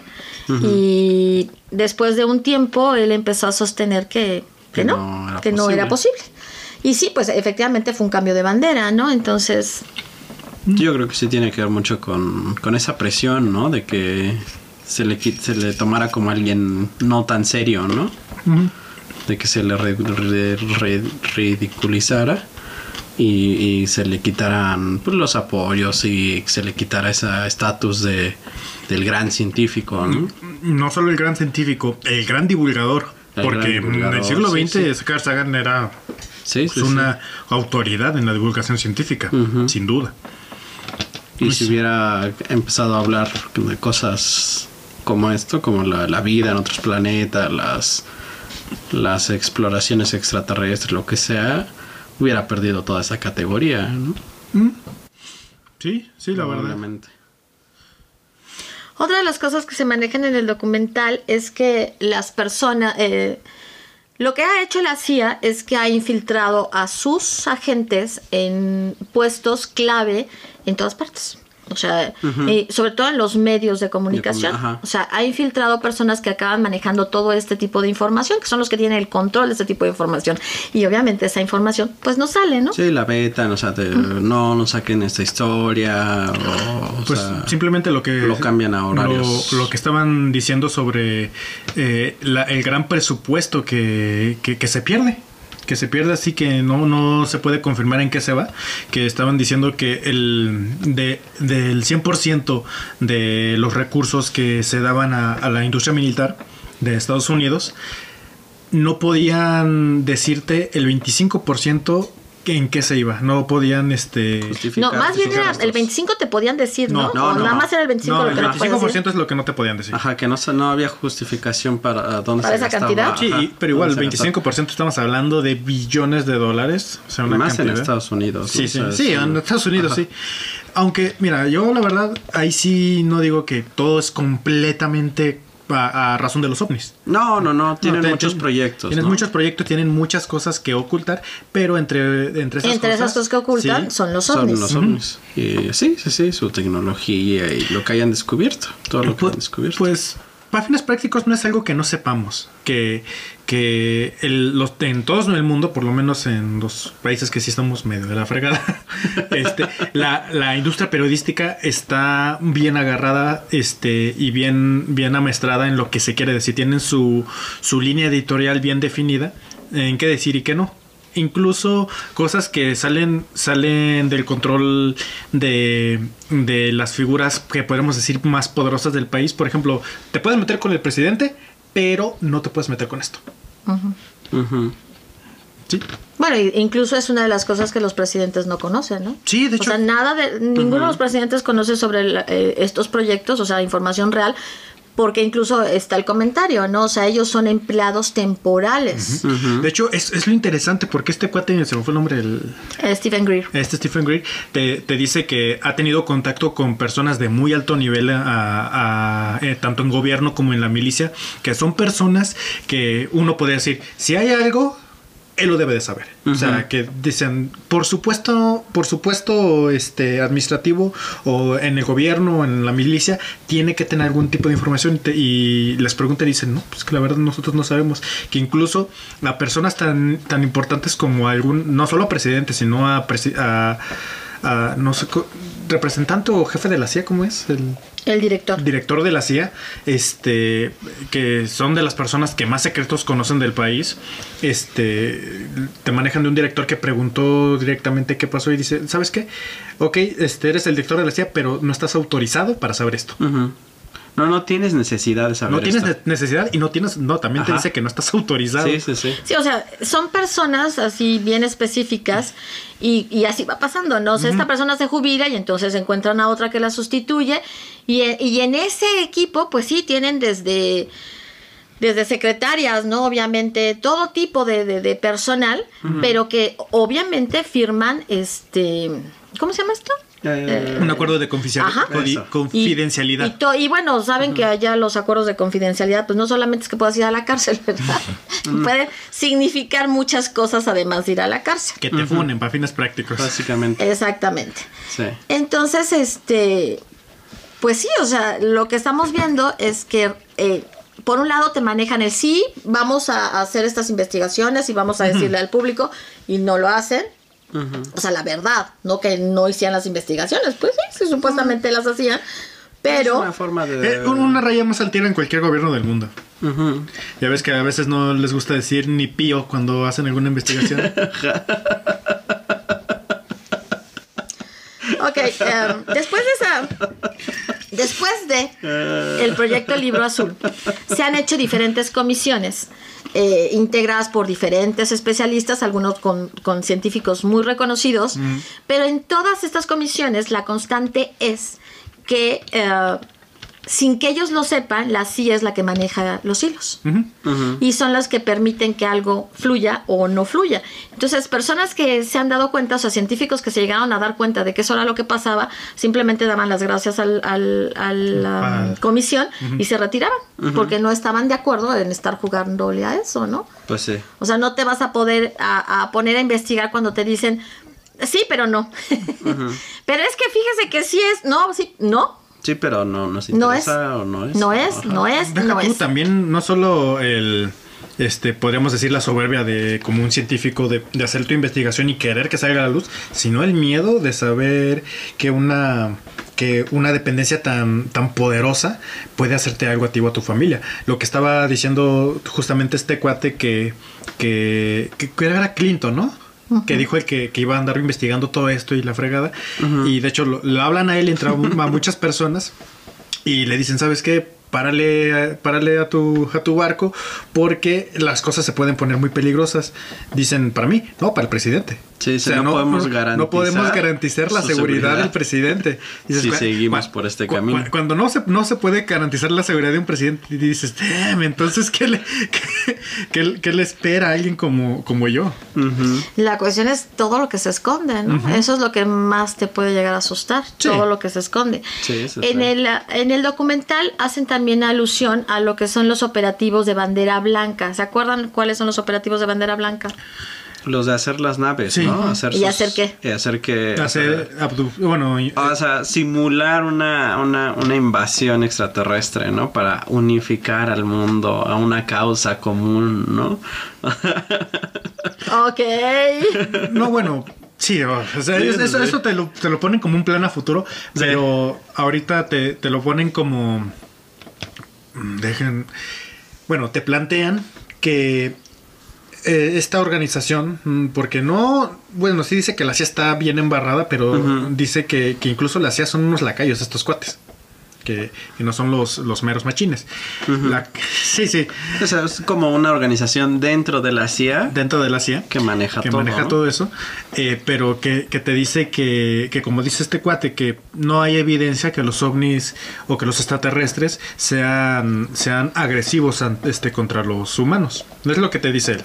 y después de un tiempo él empezó a sostener que, que Que no, no era que no era posible. Y sí, pues efectivamente fue un cambio de bandera, ¿no? Entonces, Yo creo que sí tiene que ver mucho con, con esa presión, ¿no? De que se le, se le tomara como alguien no tan serio, ¿no? De que se le re- re- re- ridiculizara y, y se le quitaran pues, los apoyos y se le quitara ese estatus de, del gran científico, ¿no? No solo el gran científico, el gran divulgador. El porque gran divulgador, en el siglo XX sí. Carl Sagan era Sí, pues, una autoridad en la divulgación científica, sin duda. Y si hubiera empezado a hablar de cosas como esto, como la, la vida en otros planetas, las, las exploraciones extraterrestres, lo que sea, hubiera perdido toda esa categoría, ¿no? Sí, sí, la verdad. Otra de las cosas que se manejan en el documental es que las personas, eh, lo que ha hecho la CIA es que ha infiltrado a sus agentes en puestos clave en todas partes. O sea, y sobre todo en los medios de comunicación. O sea, ha infiltrado personas que acaban manejando todo este tipo de información, que son los que tienen el control de este tipo de información. Y obviamente esa información, pues no sale, ¿no? Sí, la beta, o sea, te- no, no saquen esta historia, o, o Pues sea, simplemente lo que lo cambian a horarios. Lo, lo que estaban diciendo sobre eh, la- el gran presupuesto que, que- que se pierde. Que se pierde así que no, no se puede confirmar en qué se va. Que estaban diciendo que el de, del 100% de los recursos que se daban a, a la industria militar de Estados Unidos, no podían decirte el 25% en qué se iba. No podían este No, más bien era gastos. el 25 te podían decir, ¿no? No, no, o no, nada no. más era el 25 No, lo el que no decir. 25% es lo que no te podían decir. Ajá, que no, no había justificación para dónde ¿Para se esa gastaba. cantidad? Sí, y- pero igual, el dónde se gastaba. 25% estamos hablando de billones de dólares. O sea, una Más en. Estados Unidos. Sí, sí, O sea, sí, en Estados Unidos Ajá. sí. Aunque, mira, yo la verdad, ahí sí no digo que todo es completamente a, a razón de los ovnis. No, no, no, tienen No, te- muchos proyectos. Tienes ¿no? muchos proyectos, tienen muchas cosas que ocultar, pero entre, entre esas Entre cosas. esas cosas que ocultan sí, son los Son ovnis. los ovnis. Y sí, sí, sí, su tecnología y lo que hayan descubierto. Todo lo que Pu- han descubierto. Pues, para fines prácticos no es algo que no sepamos. Que, que el- los, en todo el mundo, por lo menos en los países que sí estamos medio de la fregada, <laughs> este, la, la industria periodística está bien agarrada este, y bien, bien amestrada en lo que se quiere decir. Tienen su, su línea editorial bien definida en qué decir y qué no. Incluso cosas que salen, salen del control de, de las figuras que podemos decir más poderosas del país. Por ejemplo, te puedes meter con el presidente, pero no te puedes meter con esto. Sí, Bueno, incluso es una de las cosas que los presidentes no conocen, ¿no? sí de O hecho. sea, nada de ninguno de los presidentes conoce sobre el- eh, estos proyectos, o sea, información real, porque incluso está el comentario, ¿no? O sea, ellos son empleados temporales. De hecho, es, es lo interesante porque este cuate, se me fue el nombre, el, Eh, Stephen Greer. este Stephen Greer, te, te dice que ha tenido contacto con personas de muy alto nivel, a- a- eh, tanto en gobierno como en la milicia, que son personas que uno podría decir, si hay algo, él lo debe de saber. O sea, que dicen, por supuesto, por supuesto, este administrativo o en el gobierno o en la milicia, tiene que tener algún tipo de información y, te- y les preguntan y dicen, no, pues que la verdad nosotros no sabemos. Que incluso a personas tan, tan importantes como algún, no solo a presidentes, sino a, presi- a, a, no sé, co- representante o jefe de la CIA, ¿cómo es? El El director. director de la CIA, este, que son de las personas que más secretos conocen del país, este, te manejan de un director que preguntó directamente qué pasó y dice, ¿sabes qué? Ok, este, eres el director de la CIA, pero no estás autorizado para saber esto. Ujú. No, no tienes necesidad de saber No tienes esto. necesidad y no tienes, no, también te dice que no estás autorizado. Sí, sí, sí. Sí, o sea, son personas así bien específicas y, y así va pasando, ¿no? O sea, esta persona se jubila y entonces encuentran a otra que la sustituye y, y en ese equipo, pues sí, tienen desde, desde secretarias, ¿no? Obviamente, todo tipo de, de- de personal, pero que obviamente firman, este, ¿cómo se llama esto? Eh, Un acuerdo de. Y- confidencialidad. Y, to- y bueno, saben que allá los acuerdos de confidencialidad, pues no solamente es que puedas ir a la cárcel, <laughs> ¿verdad? Puede significar muchas cosas además de ir a la cárcel. que te funen para fines prácticos. Básicamente. Exactamente. Sí. Entonces, este, pues sí, o sea, lo que estamos viendo es que, eh, por un lado, te manejan el sí, vamos a hacer estas investigaciones y vamos a decirle al público, y no lo hacen. O sea, la verdad, no que no hicieran las investigaciones, pues sí, sí, supuestamente las hacían, Es pero una forma de. Eh, con una raya más altera en cualquier gobierno del mundo. Ya ves que a veces no les gusta decir ni pío cuando hacen alguna investigación. <laughs> Ok, em, después de esa. Después de el proyecto Libro Azul, se han hecho diferentes comisiones eh, integradas por diferentes especialistas, algunos con, con científicos muy reconocidos, pero en todas estas comisiones la constante es que eh, sin que ellos lo sepan, la CIA es la que maneja los hilos. Y son las que permiten que algo fluya o no fluya. Entonces, personas que se han dado cuenta, o sea, científicos que se llegaron a dar cuenta de que eso era lo que pasaba, simplemente daban las gracias al, al- a la Al- comisión y se retiraban, porque no estaban de acuerdo en estar jugándole a eso, ¿no? Pues sí. O sea, no te vas a poder a, a poner a investigar cuando te dicen, sí, pero no. <laughs> pero es que fíjese que sí es, no, sí, no, Sí, pero no nos no es, o no es. no es, no es, Deja no tú, es. también no solo el este podríamos decir la soberbia de como un científico de, de hacer tu investigación y querer que salga a la luz, sino el miedo de saber que una que una dependencia tan tan poderosa puede hacerte algo a ti o a tu familia. Lo que estaba diciendo justamente este cuate que que, que, que era Clinton, ¿no? Que dijo el que, que iba a andar investigando todo esto y la fregada. Y de hecho lo, lo hablan a él y entra a muchas personas y le dicen, ¿sabes qué? Párale, párale a tu, a tu barco porque las cosas se pueden poner muy peligrosas. Dicen, para mí, no, para el presidente. Sí, sí, no podemos garantizar No podemos garantizar la seguridad, seguridad. del presidente. Si "Cu- seguimos por este cu- camino". cu- Cuando no se, no se puede garantizar la seguridad de un presidente, y dices, damn, entonces, ¿qué le, qué, qué- qué le espera a alguien como, como yo? La cuestión es todo lo que se esconde, ¿no? Eso es lo que más te puede llegar a asustar, Sí. todo lo que se esconde. Sí, en, el, en el documental hacen también alusión a lo que son los operativos de bandera blanca. ¿Se acuerdan cuáles son los operativos de bandera blanca? Los de hacer las naves, Sí. ¿no? Hacer ¿Y hacer qué? Y hacer que. Hacer abdu- bueno, y- O sea, simular una, una, una invasión extraterrestre, ¿no? Para unificar al mundo a una causa común, ¿no? <laughs> Ok. No, bueno, sí, o sea, Sí, es- sí, eso, eso te, lo, te lo ponen como un plan a futuro, pero ahorita te, te lo ponen como... mm, Dejen... Bueno, te plantean que eh, esta organización, mm, porque no, bueno, sí dice que la CIA está bien embarrada, pero dice que, que incluso la CIA son unos lacayos estos cuates. Que, que no son los, los meros machines. La- <laughs> sí, sí. O sea, es como una organización dentro de la CIA Dentro de la CIA. que maneja que todo. maneja ¿no? todo eso, eh, pero que, que te dice que, que, como dice este cuate, que no hay evidencia que los ovnis o que los extraterrestres sean, sean agresivos an- este, contra los humanos. No es lo que te dice él.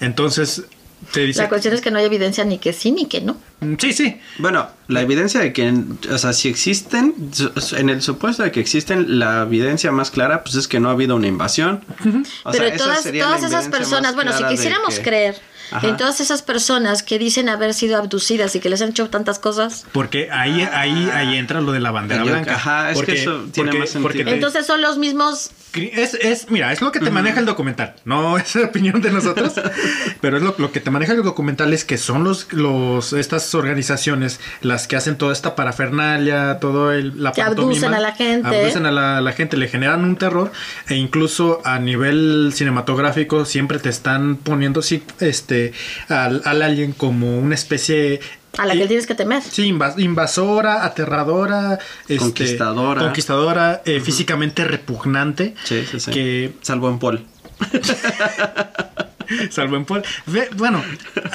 Entonces, te dice... La cuestión es que no hay evidencia ni que sí ni que no. Mm, Sí, sí. Bueno, la evidencia de que, o sea, si existen, en el supuesto de que existen, la evidencia más clara, pues es que no ha habido una invasión. O sea, Pero esa todas, sería todas la esas personas, bueno, si quisiéramos que- creer Ajá. en todas esas personas que dicen haber sido abducidas y que les han hecho tantas cosas, Porque ahí, ahí, ahí entra lo de la bandera blanca. ajá, es que eso tiene más sentido. te- entonces son los mismos Es, es, mira, es lo que te maneja el documental. No <laughs> es opinión de nosotros. pero es lo, lo, que te maneja el documental es que son los, los estas organizaciones las que hacen toda esta parafernalia, todo el la que abducen a la gente. Abducen a la, la, gente, le generan un terror. E incluso a nivel cinematográfico siempre te están poniendo sí, este al, al alien como una especie a la que tienes que temer. Sí, invasora, aterradora, este, conquistadora, conquistadora eh, físicamente repugnante. Sí, sí, sí. Que... Salvo en Paul. <laughs> <laughs> Salvo en Paul. Bueno,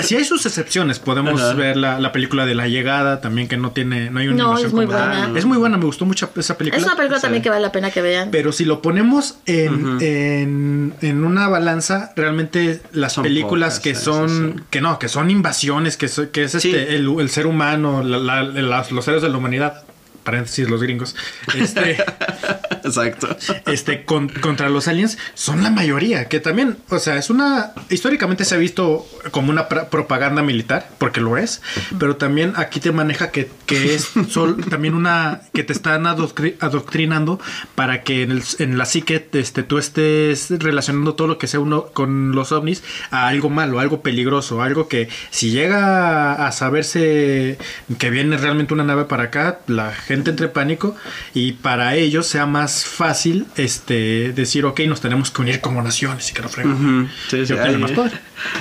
si hay sus excepciones. Podemos Ajá. ver la, la, película de La Llegada también, que no tiene. No hay una no, es muy buena. Es muy buena, me gustó mucho esa película. Es una película sí. también que vale la pena que vean. Pero si lo ponemos en, uh -huh. en, en, una balanza, realmente las son películas pocas, que son. Sí, que no, que son invasiones, que, so, que es este, el, el, ser humano, la, la, los seres de la humanidad paréntesis los gringos, este, <laughs> exacto, este con, contra los aliens son la mayoría, que también, o sea, es una históricamente se ha visto como una propaganda militar, porque lo es, pero también aquí te maneja que, que es sol, <laughs> también una que te están adoctri adoctrinando para que en, el, en, la psique este, tú estés relacionando todo lo que sea uno con los ovnis a algo malo, algo peligroso, algo que si llega a saberse que viene realmente una nave para acá, la gente gente entre pánico y para ellos sea más fácil este decir, ok, nos tenemos que unir como naciones y que no fregan. Uh -huh. sí, sí,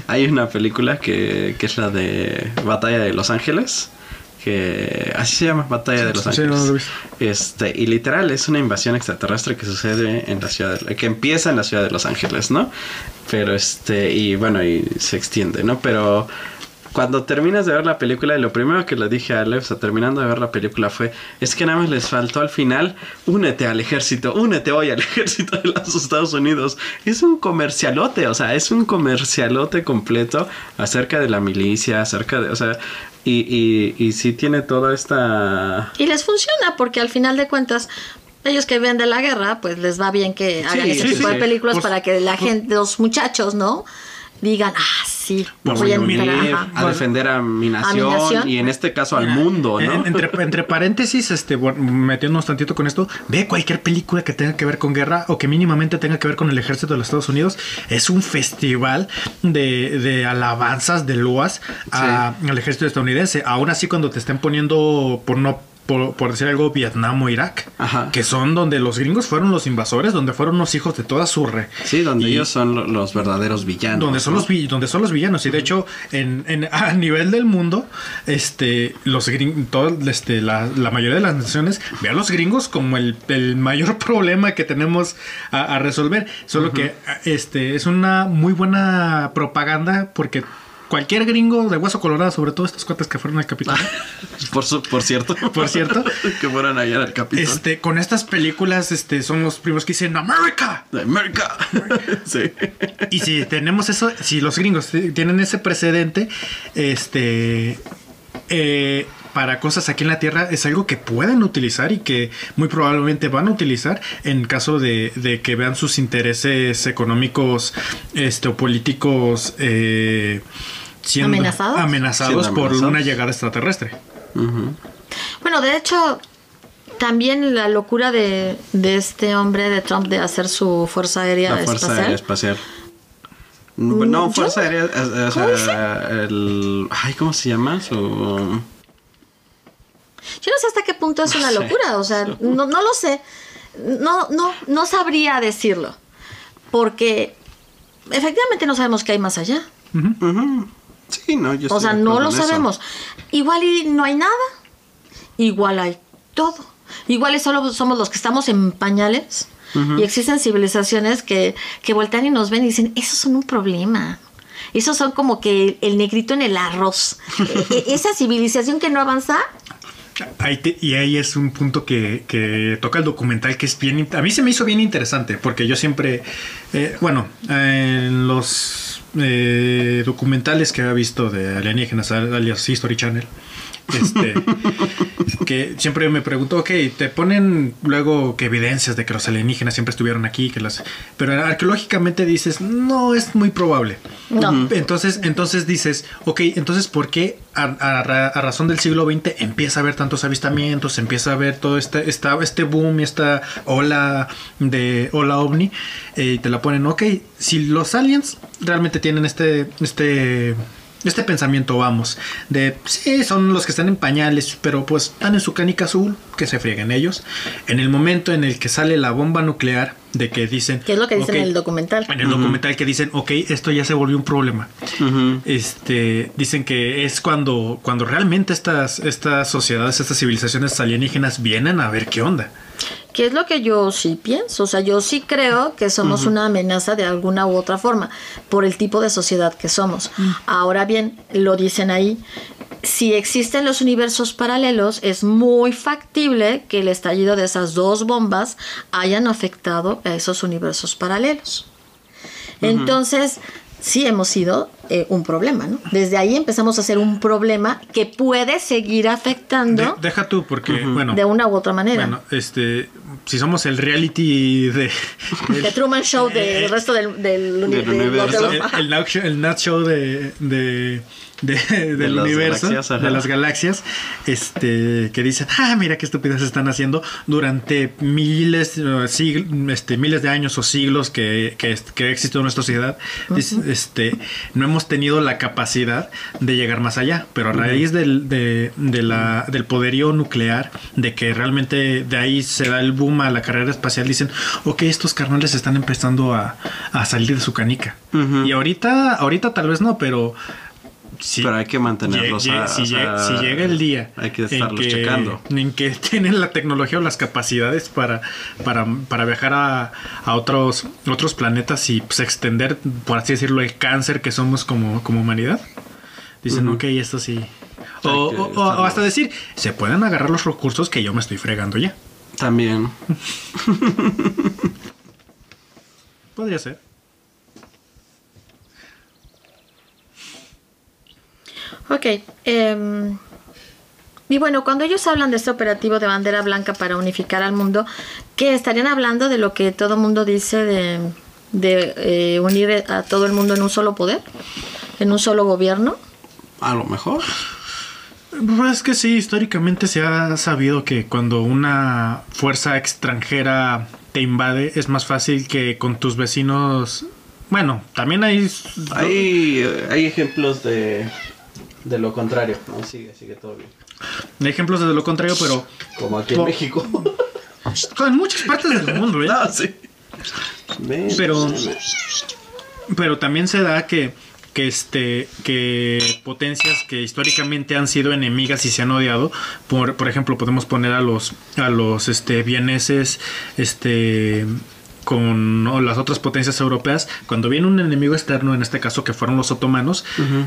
hay, una película que, que, es la de Batalla de Los Ángeles. Que así se llama Batalla sí, de Los Ángeles. no este, y literal es una invasión extraterrestre que sucede en la ciudad, de, que empieza en la ciudad de Los Ángeles, ¿no? Pero este, y bueno, y se extiende, ¿no? Pero cuando terminas de ver la película, y lo primero que le dije a Ale, o sea, terminando de ver la película fue, es que nada más les faltó al final, únete al ejército, únete hoy al <laughs> ejército de los Estados Unidos. Es un comercialote, o sea, es un comercialote completo acerca de la milicia, acerca de, o sea, y, y, y sí tiene toda esta... Y les funciona, porque al final de cuentas, ellos que ven de la guerra, pues les va bien que hagan sí, ese sí, tipo sí. de películas pues, para que la gente, los muchachos, ¿no? Digan, ah, sí, pues voy a, entrar, a, defender a mi, nación, a mi, nación, y en este caso al mundo, ¿no? Entre, entre paréntesis, este, bueno, metiéndonos tantito con esto, ve cualquier película que tenga que ver con guerra o que mínimamente tenga que ver con el ejército de los Estados Unidos, es un festival de, de alabanzas, de loas a, sí. al ejército estadounidense. Aún así, cuando te estén poniendo por no por, por, decir algo, Vietnam o Irak, Ajá. que son donde los gringos fueron los invasores, donde fueron los hijos de toda su re. Sí, donde y ellos son los verdaderos villanos. Donde son, ¿no? los, donde son los villanos. Y de hecho, en, en, <laughs> a nivel del mundo, este, los gringos, todo, este, la, la, mayoría de las naciones ve a los gringos como el, el mayor <laughs> problema que tenemos a, a resolver. Solo uh -huh. que este, es una muy buena propaganda porque cualquier gringo de hueso colorado, sobre todo estos cuates que fueron al Capitolio. <laughs> por, su, por cierto. <laughs> Por cierto. <laughs> que fueron allá al Capitolio. Este, con estas películas, este, son los primos que dicen America. America. sí. Y si tenemos eso, si los gringos tienen ese precedente, este. Eh, para cosas aquí en la Tierra es algo que pueden utilizar y que muy probablemente van a utilizar en caso de, de que vean sus intereses económicos este, o políticos eh, siendo amenazados, amenazados siendo por amenazados. una llegada extraterrestre. Uh -huh. Bueno, de hecho, también la locura de, de, este hombre de Trump de hacer su fuerza aérea la fuerza espacial. Aérea espacial. No, fuerza ¿Yo? aérea. O sea, el. Ay, ¿cómo se llama? Su. Yo no sé hasta qué punto es una locura, o sea, no, no lo sé. No, no, no sabría decirlo. Porque efectivamente no sabemos qué hay más allá. Uh -huh. Uh -huh. Sí, no, yo O sea, no lo sabemos. Igual y no hay nada. Igual hay todo. Igual y solo somos los que estamos en pañales. Uh -huh. Y existen civilizaciones que, que voltean y nos ven y dicen, esos son un problema. Esos son como que el negrito en el arroz. <laughs> E, esa civilización que no avanza, Y ahí es un punto que, que, toca el documental que es bien... A mí se me hizo bien interesante porque yo siempre... Eh, bueno, en los eh, documentales que he visto de alienígenas, alias History Channel, Este, que siempre me pregunto, ok, te ponen luego que evidencias de que los alienígenas siempre estuvieron aquí, que las, pero arqueológicamente dices, no es muy probable. No. Entonces, entonces dices, ok, entonces ¿por qué a, a ra- a razón del siglo XX empieza a haber tantos avistamientos, empieza a haber todo este, esta, este boom, esta ola de ola ovni, eh, y te la ponen, ok, si los aliens realmente tienen este, este, este pensamiento, vamos, de, sí, son los que están en pañales, pero pues están en su canica azul, que se frieguen ellos, en el momento en el que sale la bomba nuclear, de que dicen... Que es lo que dicen en el documental. en el documental que dicen, ok, esto ya se volvió un problema. Este, dicen que es cuando, cuando realmente estas, estas sociedades, estas civilizaciones alienígenas vienen a ver qué onda. Que es lo que yo sí pienso. O sea, yo sí creo que somos una amenaza de alguna u otra forma por el tipo de sociedad que somos. Ahora bien, lo dicen ahí. Si existen los universos paralelos, es muy factible que el estallido de esas dos bombas hayan afectado a esos universos paralelos. Entonces, sí hemos sido eh, un problema, ¿no? Desde ahí empezamos a ser un problema que puede seguir afectando De- deja tú, porque, bueno, de una u otra manera. bueno, este, si somos el reality de... The Truman Show del resto del, del, uni- Del de- universo. de- el, el Nut Show, el Show de, de, de- <laughs> del las universo, galaxias, de las galaxias, este, que dicen, ah, mira qué estupidez están haciendo durante miles, eh, sigl- este, miles de años o siglos que, que, que ha existido nuestra sociedad, Dice, este, no hemos tenido la capacidad de llegar más allá, pero a raíz del, de, de la, del poderío nuclear, de que realmente de ahí se da el boom a la carrera espacial, dicen, ok, estos carnales están empezando a, a salir de su canica. Y ahorita, ahorita tal vez no, pero... Pero hay que mantenerlos lle- lle- a- si, o si llega el día hay que en estarlos que- checando. en que <laughs> tienen la tecnología o las capacidades para, para, para viajar a, a otros, otros planetas y pues, extender, por así decirlo, el cáncer que somos como, como humanidad. Dicen, Ujú. ok, esto sí. O, que hasta decir, se pueden agarrar los recursos que yo me estoy fregando ya. También. <laughs> Podría ser. Ok. em, y bueno, cuando ellos hablan de este operativo de bandera blanca para unificar al mundo, ¿qué estarían hablando de lo que todo mundo dice de, de eh, unir a todo el mundo en un solo poder? ¿En un solo gobierno? A lo mejor. Pues es que sí, históricamente se ha sabido que cuando una fuerza extranjera te invade es más fácil que con tus vecinos. Bueno, también hay. Hay, eh, hay ejemplos de, de lo contrario. No, sigue, sigue todo bien. ejemplos de lo contrario, pero Como aquí en México. en muchas partes del mundo, ¿eh? no, <laughs> sí. Pero-. Pero también se da que, que, este, que potencias que históricamente han sido enemigas y se han odiado, por, por ejemplo, podemos poner a los, a los este, vieneses, este con las otras potencias europeas, cuando viene un enemigo externo, en este caso que fueron los otomanos,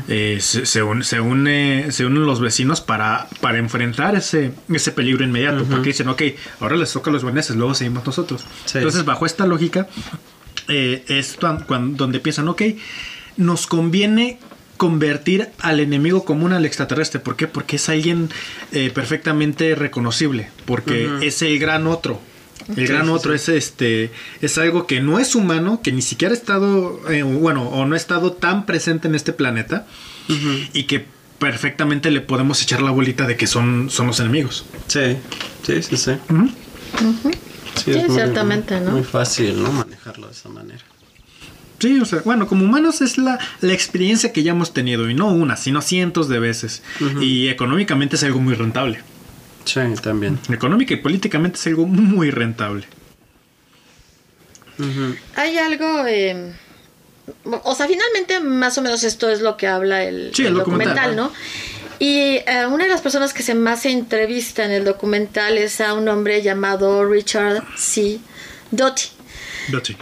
eh, se, se se, une- se unen los vecinos para, para enfrentar ese, ese peligro inmediato, porque dicen, ok, ahora les toca a los veneses, luego seguimos nosotros. Sí. Entonces, bajo esta lógica, eh, es cuan- cuan- donde piensan, ok, nos conviene convertir al enemigo común al extraterrestre. ¿Por qué? Porque es alguien eh, perfectamente reconocible, porque es el gran otro. El gran sí, otro sí. es este es algo que no es humano, que ni siquiera ha estado eh, bueno, o no ha estado tan presente en este planeta y que perfectamente le podemos echar la bolita de que son, son los enemigos. Sí, sí, sí, sí. Sí, ciertamente, ¿no? Muy fácil, ¿no? Manejarlo de esa manera. Sí, o sea, bueno, como humanos es la, la experiencia que ya hemos tenido, y no una, sino cientos de veces. Y económicamente es algo muy rentable. Sí, también. Económica y políticamente es algo muy rentable. Hay algo... eh, o sea, finalmente más o menos esto es lo que habla el, Sí, el el documental. documental, ¿no? Y eh, una de las personas que se más se entrevista en el documental es a un hombre llamado Richard C. Doty.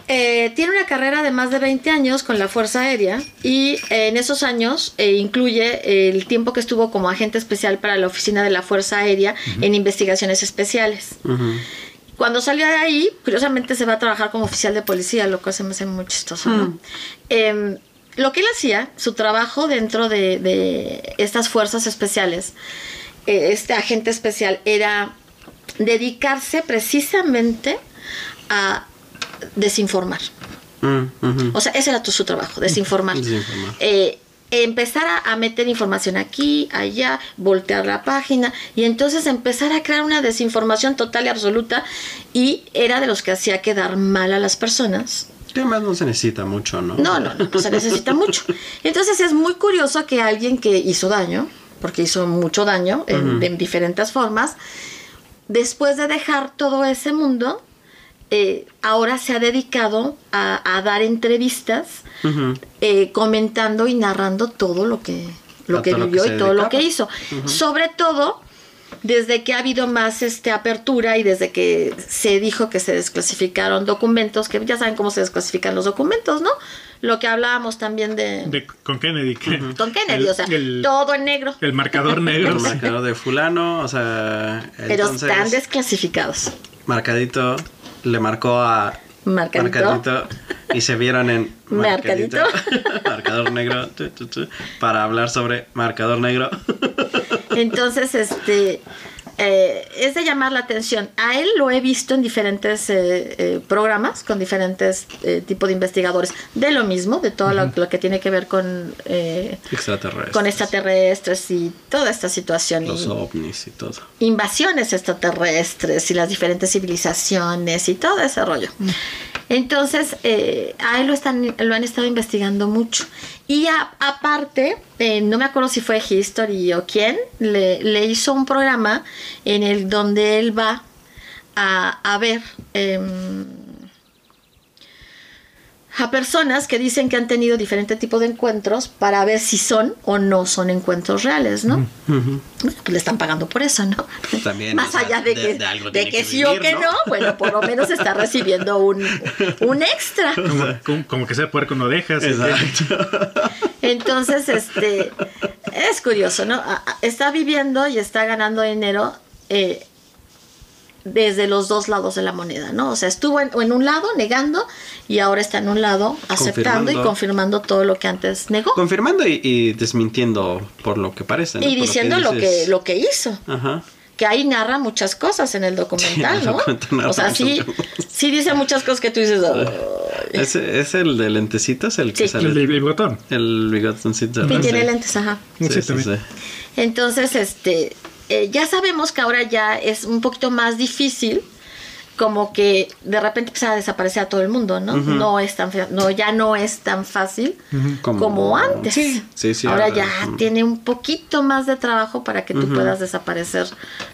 Eh, tiene una carrera de más de 20 años con la Fuerza Aérea y eh, en esos años eh, incluye el tiempo que estuvo como agente especial para la Oficina de la Fuerza Aérea en investigaciones especiales. Ujú. Cuando salió de ahí, curiosamente se va a trabajar como oficial de policía, lo cual se me hace muy chistoso. ¿no? Em, lo que él hacía, su trabajo dentro de, de estas fuerzas especiales, eh, este agente especial era dedicarse precisamente a desinformar. Mm. O sea, ese era tu, su trabajo, desinformar. Desinformar. Eh, empezar a, a meter información aquí, allá, voltear la página y entonces empezar a crear una desinformación total y absoluta y era de los que hacía quedar mal a las personas. Que además no se necesita mucho, ¿no? No, no, no, no se necesita mucho. Entonces es muy curioso que alguien que hizo daño, porque hizo mucho daño en diferentes formas, después de dejar todo ese mundo, eh, ahora se ha dedicado a, a dar entrevistas eh, comentando y narrando todo lo que, lo A que todo lo que vivió y todo lo que hizo. Sobre todo desde que ha habido más este apertura y desde que se dijo que se desclasificaron documentos, que ya saben cómo se desclasifican los documentos, ¿no? Lo que hablábamos también de, De- con Kennedy. que- con Kennedy, el- o sea, el- todo en negro. El marcador negro. El marcador de fulano, o sea, Pero entonces, están desclasificados. marcadito le marcó a Marcadito. Marcadito y se vieron en <laughs> Marcadito. <laughs> marcador negro tu, tu, tu, para hablar sobre marcador negro. Entonces, este eh, es de llamar la atención. A él lo he visto en diferentes eh, eh, programas con diferentes eh, tipos de investigadores de lo mismo, de todo lo, lo que tiene que ver con, eh, Extraterrestres. con extraterrestres y toda esta situación. Los y ovnis y todo. invasiones extraterrestres y las diferentes civilizaciones y todo ese rollo. Entonces, eh, a él lo, están, lo han estado investigando mucho. Y a- aparte, eh, no me acuerdo si fue History o quién, le, le hizo un programa en el donde él va a, a ver em, a personas que dicen que han tenido diferente tipo de encuentros para ver si son o no son encuentros reales, ¿no? Bueno, pues le están pagando por eso, ¿no? También, Más o sea, allá de de- que, de algo de tiene que que sí o que ¿no? no, bueno, por lo menos está recibiendo un, un extra. <laughs> Como, como- como que sea puerco no dejas. Exacto. Entonces, este, es curioso, ¿no? Está viviendo y está ganando dinero eh, desde los dos lados de la moneda, ¿no? O sea, estuvo en, en un lado negando y ahora está en un lado aceptando y Confirmando. todo lo que antes negó. Confirmando y, y desmintiendo por lo que parece. ¿no? y Por diciendo lo, que, dices. lo que hizo. Ajá. que ahí narra muchas cosas en el documental, Sí, ¿no? o sea, sí, sí dice muchas cosas que tú dices. <laughs> ¿Ese es el de lentecitos? El que Sí. sale. El, el bigotón. El bigotoncito. Sí, ¿no? tiene Sí. lentes, ajá. Sí, Sí, sí, también. sí. Entonces, este, eh, ya sabemos que ahora ya es un poquito más difícil como que de repente empieza a desaparecer a todo el mundo, ¿no? No es tan no ya no es tan fácil Como- como, antes. Sí, sí, sí, ahora ahora, ya tiene un poquito más de trabajo para que tú puedas desaparecer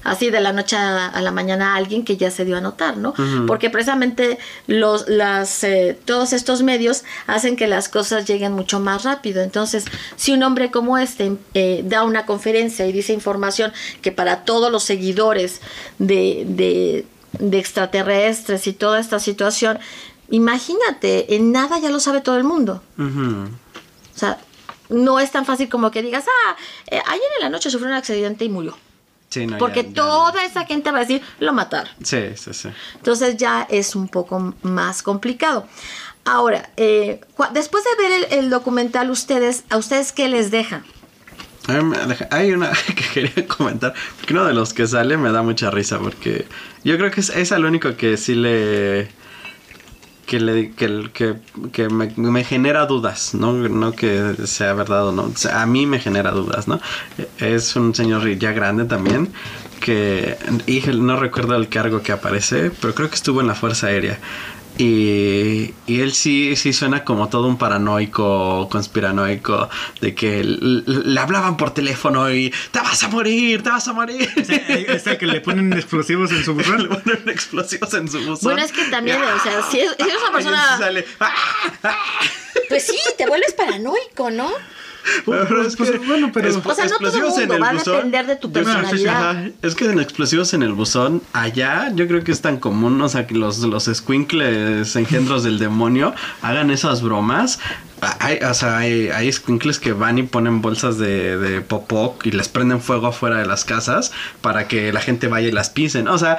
así de la noche a, a la mañana a alguien que ya se dio a notar, ¿no? Porque precisamente los las eh, todos estos medios hacen que las cosas lleguen mucho más rápido. Entonces, si un hombre como este eh, da una conferencia y dice información que para todos los seguidores de, de, de extraterrestres y toda esta situación, imagínate, en nada ya lo sabe todo el mundo. O sea, no es tan fácil como que digas, ah, eh, ayer en la noche sufrió un accidente y murió. Sí, no, Porque ya- ya toda no. esa gente va a decir, lo mataron. Sí, sí, sí. Entonces ya es un poco más complicado. Ahora, eh, después de ver el, el documental, ustedes, ¿a ustedes qué les deja? Hay una <laughs> que quería comentar, porque uno de los que sale me da mucha risa, porque yo creo que es, es el único que sí le... que, le, que, que, me, genera dudas, ¿no? no que sea verdad o no, a mí me genera dudas, ¿no? Es un señor ya grande también, que no recuerdo el cargo que aparece, pero creo que estuvo en la Fuerza Aérea. Y, y él sí, sí suena como todo un paranoico, conspiranoico, de que le hablaban por teléfono y te vas a morir, te vas a morir. Sí, Es el que le ponen explosivos en su <laughs> le buzón. ponen explosivos en su buzón. Bueno, es que también, o sea, si es, si es una <laughs> persona, sale, ¡ah! <laughs> ¡ah! pues sí, te vuelves paranoico, ¿no? <laughs> Pero es Pues, que- bueno, pero- exp- O sea, no todo el explosivos en mundo, va a buzón. depender de tu Yo- personalidad. Ajá, Es que en explosivos en el buzón, allá yo creo que es tan común, o sea, que los, los squinkles engendros del demonio hagan esas bromas. Hay, o sea, hay, hay squinkles que van y ponen bolsas de, de popó y les prenden fuego afuera de las casas para que la gente vaya y las pisen. O sea,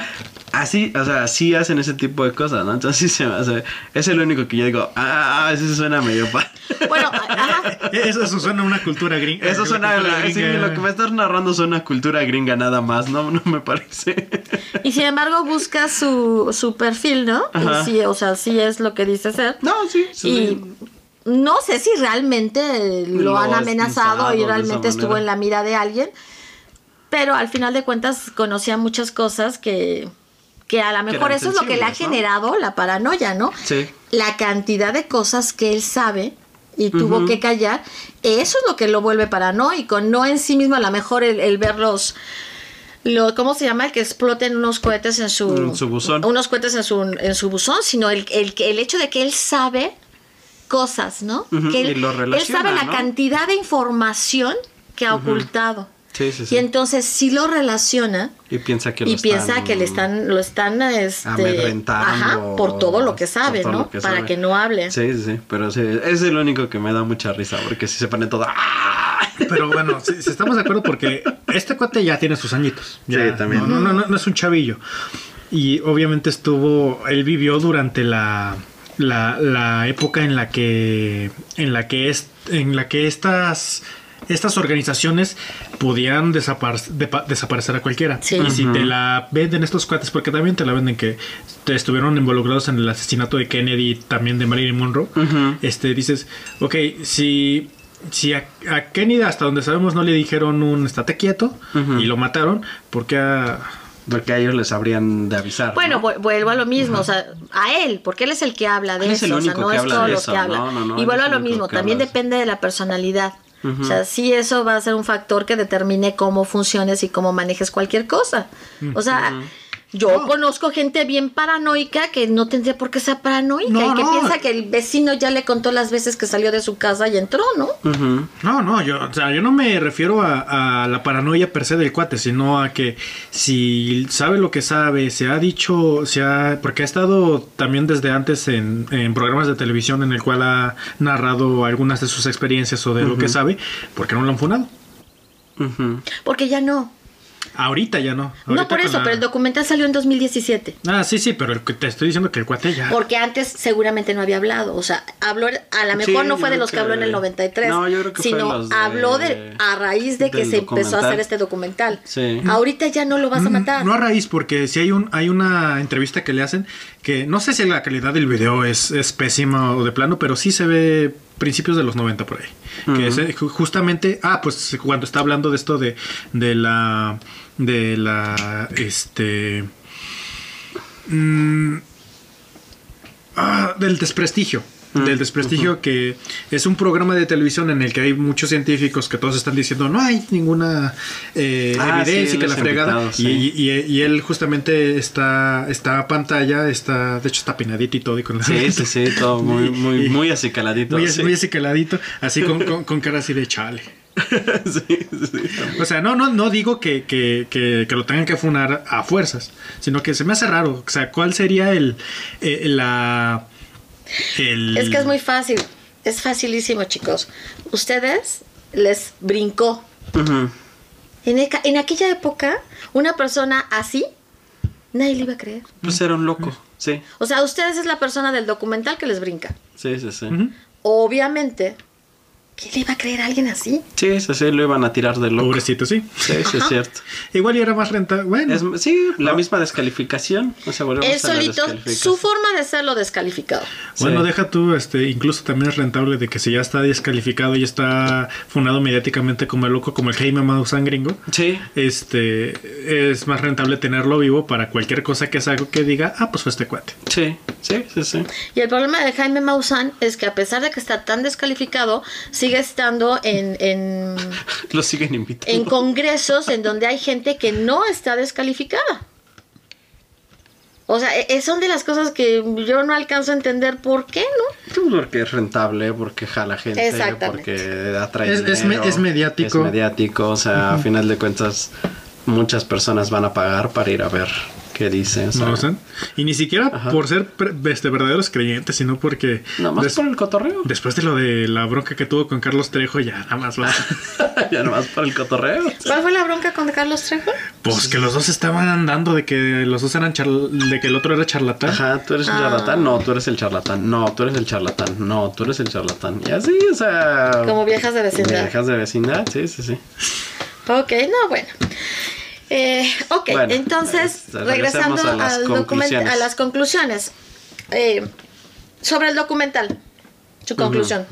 así, o sea, así hacen ese tipo de cosas, ¿no? Entonces <laughs> sí se me hace, es el único que yo digo, ah, ese suena medio pa. Bueno, <laughs> ajá. Eso, eso suena a una cultura gringa. Eso suena, cultura sí, gringa. lo que me estás narrando suena a cultura gringa nada más, no, <laughs> no me parece. Y sin embargo busca su, su perfil, ¿no? Ajá. Y sí, o sea, sí es lo que dice ser. No, sí, sí. Y no sé si realmente lo, han amenazado y realmente estuvo en la mira de alguien. Pero al final de cuentas conocía muchas cosas que, que a lo mejor eso es lo que le ha generado la paranoia, ¿no? Sí. La cantidad de cosas que él sabe y tuvo que callar, eso es lo que lo vuelve paranoico, no en sí mismo a lo mejor el, el ver los... Lo, ¿Cómo se llama? El que exploten unos cohetes en su, En su buzón. Unos cohetes en su, en su buzón, sino el, el, el hecho de que él sabe cosas, ¿no? Ujú, que y él, lo él relaciona, sabe la ¿no? cantidad de información que ha ocultado. Sí, sí, sí. Y entonces sí lo relaciona Y piensa que lo y piensa están que le están, lo están este, amedrentando. ajá, por todo lo que sabe, ¿no? que Para sabe. que no hable. Sí, sí, sí. Pero sí, es el único que me da mucha risa porque si se pone todo. ¡ah! Pero bueno, si, si estamos de acuerdo porque este cuate ya tiene sus añitos. Ya, Sí, también. No, no, no, no es un chavillo. Y obviamente estuvo, él vivió durante la, la, la época en la que, en la que, es, en la que estas, estas organizaciones podían desapar- depa- desaparecer a cualquiera. Sí. Y si te la venden estos cuates, porque también te la venden que te estuvieron involucrados en el asesinato de Kennedy, también de Marilyn Monroe, este, dices, ok, si, si a, a Kennedy hasta donde sabemos no le dijeron un estate quieto y lo mataron, porque a... Porque a ellos les habrían de avisar. Bueno, ¿no? vu- vuelvo a lo mismo, o sea, a él, porque él es el que habla de Él es eso, o sea, no que es habla de los eso, que hablan. no, no, no, y vuelvo a lo mismo, también habla depende de la personalidad. O sea, sí eso va a ser un factor que determine cómo funciones y cómo manejes cualquier cosa. O sea, yo conozco gente bien paranoica que no tendría por qué ser paranoica No, y que no. piensa que el vecino ya le contó las veces que salió de su casa y entró, ¿no? No, no, yo, o sea, yo no me refiero a, a la paranoia per se del cuate, sino a que si sabe lo que sabe, se ha dicho, se ha, porque ha estado también desde antes en, en programas de televisión en el cual ha narrado algunas de sus experiencias o de lo que sabe, ¿por qué no lo han funado? Porque ya no. Ahorita ya no. No por eso, la- pero el documental salió en 2017. Ah, sí, sí, pero el que te estoy diciendo que el cuate ya. Porque antes seguramente no había hablado. O sea, habló, a lo mejor Sí, no fue de los que, habló en el 93. No, yo creo que fue sino los de- habló de, a raíz de que se empezó a hacer este documental. Sí. Ahorita ya no lo vas a Mm, matar. No a raíz, porque si hay un hay una entrevista que le hacen que no sé si la calidad del video es, es pésima o de plano, pero sí se ve principios de los 90 por ahí. Que es, ju- justamente, ah, pues cuando está hablando de esto de, de la de la este mm, ah, del desprestigio. Del desprestigio que es un programa de televisión en el que hay muchos científicos que todos están diciendo no hay ninguna eh, Ah, sí, evidencia él que la fregada y, sí. y- y- y él justamente está está a pantalla está de hecho está peinadito y todo y con la- Sí, sí, sí, todo muy, <laughs> muy, muy acicaladito. muy, sí. muy acicaladito así con, con, con cara así de chale <laughs> sí, sí, o sea, no, no, no digo que, que, que, que lo tengan que funar a fuerzas, sino que se me hace raro. O sea, ¿cuál sería el, eh, la, el... Es que es muy fácil. Es facilísimo, chicos. Ustedes les brincó. En, aquella época, una persona así, nadie le iba a creer. Pues era un loco, sí, O sea, ustedes es la persona del documental que les brinca. sí, sí, sí. Obviamente, ¿quién le iba a creer a alguien así? Sí, sí, sí, lo iban a tirar de loco. Pobrecito, sí. Sí, sí, es cierto. Igual y era más renta. Bueno, Es- sí, la misma descalificación. O sea, Él solito, su forma de ser lo descalificado. bueno, Sí. deja tú, este, incluso también es rentable de que si ya está descalificado y está funado mediáticamente como el loco, como el Jaime Maussan gringo, Sí, este, es más rentable tenerlo vivo para cualquier cosa que haga que diga, ah, pues fue este cuate. sí, sí, sí, sí. Y el problema de Jaime Maussan es que a pesar de que está tan descalificado, sigue estando en, en, <laughs> Lo siguen invitando. en congresos en donde hay gente que no está descalificada. O sea, e- e- son de las cosas que yo no alcanzo a entender por qué, ¿no? Porque es rentable, porque jala gente, porque atrae Es- es dinero, me- es mediático. Es mediático, o sea, a final de cuentas muchas personas van a pagar para ir a ver que dice. o sea, No lo sé. Y ni siquiera por ser pre- este, verdaderos creyentes, sino porque Nomás des- por el cotorreo. después de lo de la bronca que tuvo con Carlos Trejo, ya nada más va. <laughs> ya nomás por el cotorreo. ¿Cuál fue la bronca con Carlos Trejo? Pues que los dos estaban andando de que los dos eran de que el otro era charlatán. Ajá, tú eres el charlatán. No, tú eres el charlatán. No, tú eres el charlatán. No, tú eres el charlatán. Y así, o sea. Como viejas de vecindad. Viejas de vecindad, sí, sí, sí. Ok, no, bueno. Eh, ok, Bueno, entonces, este, regresando a las al a las conclusiones. Eh, sobre el documental, su conclusión.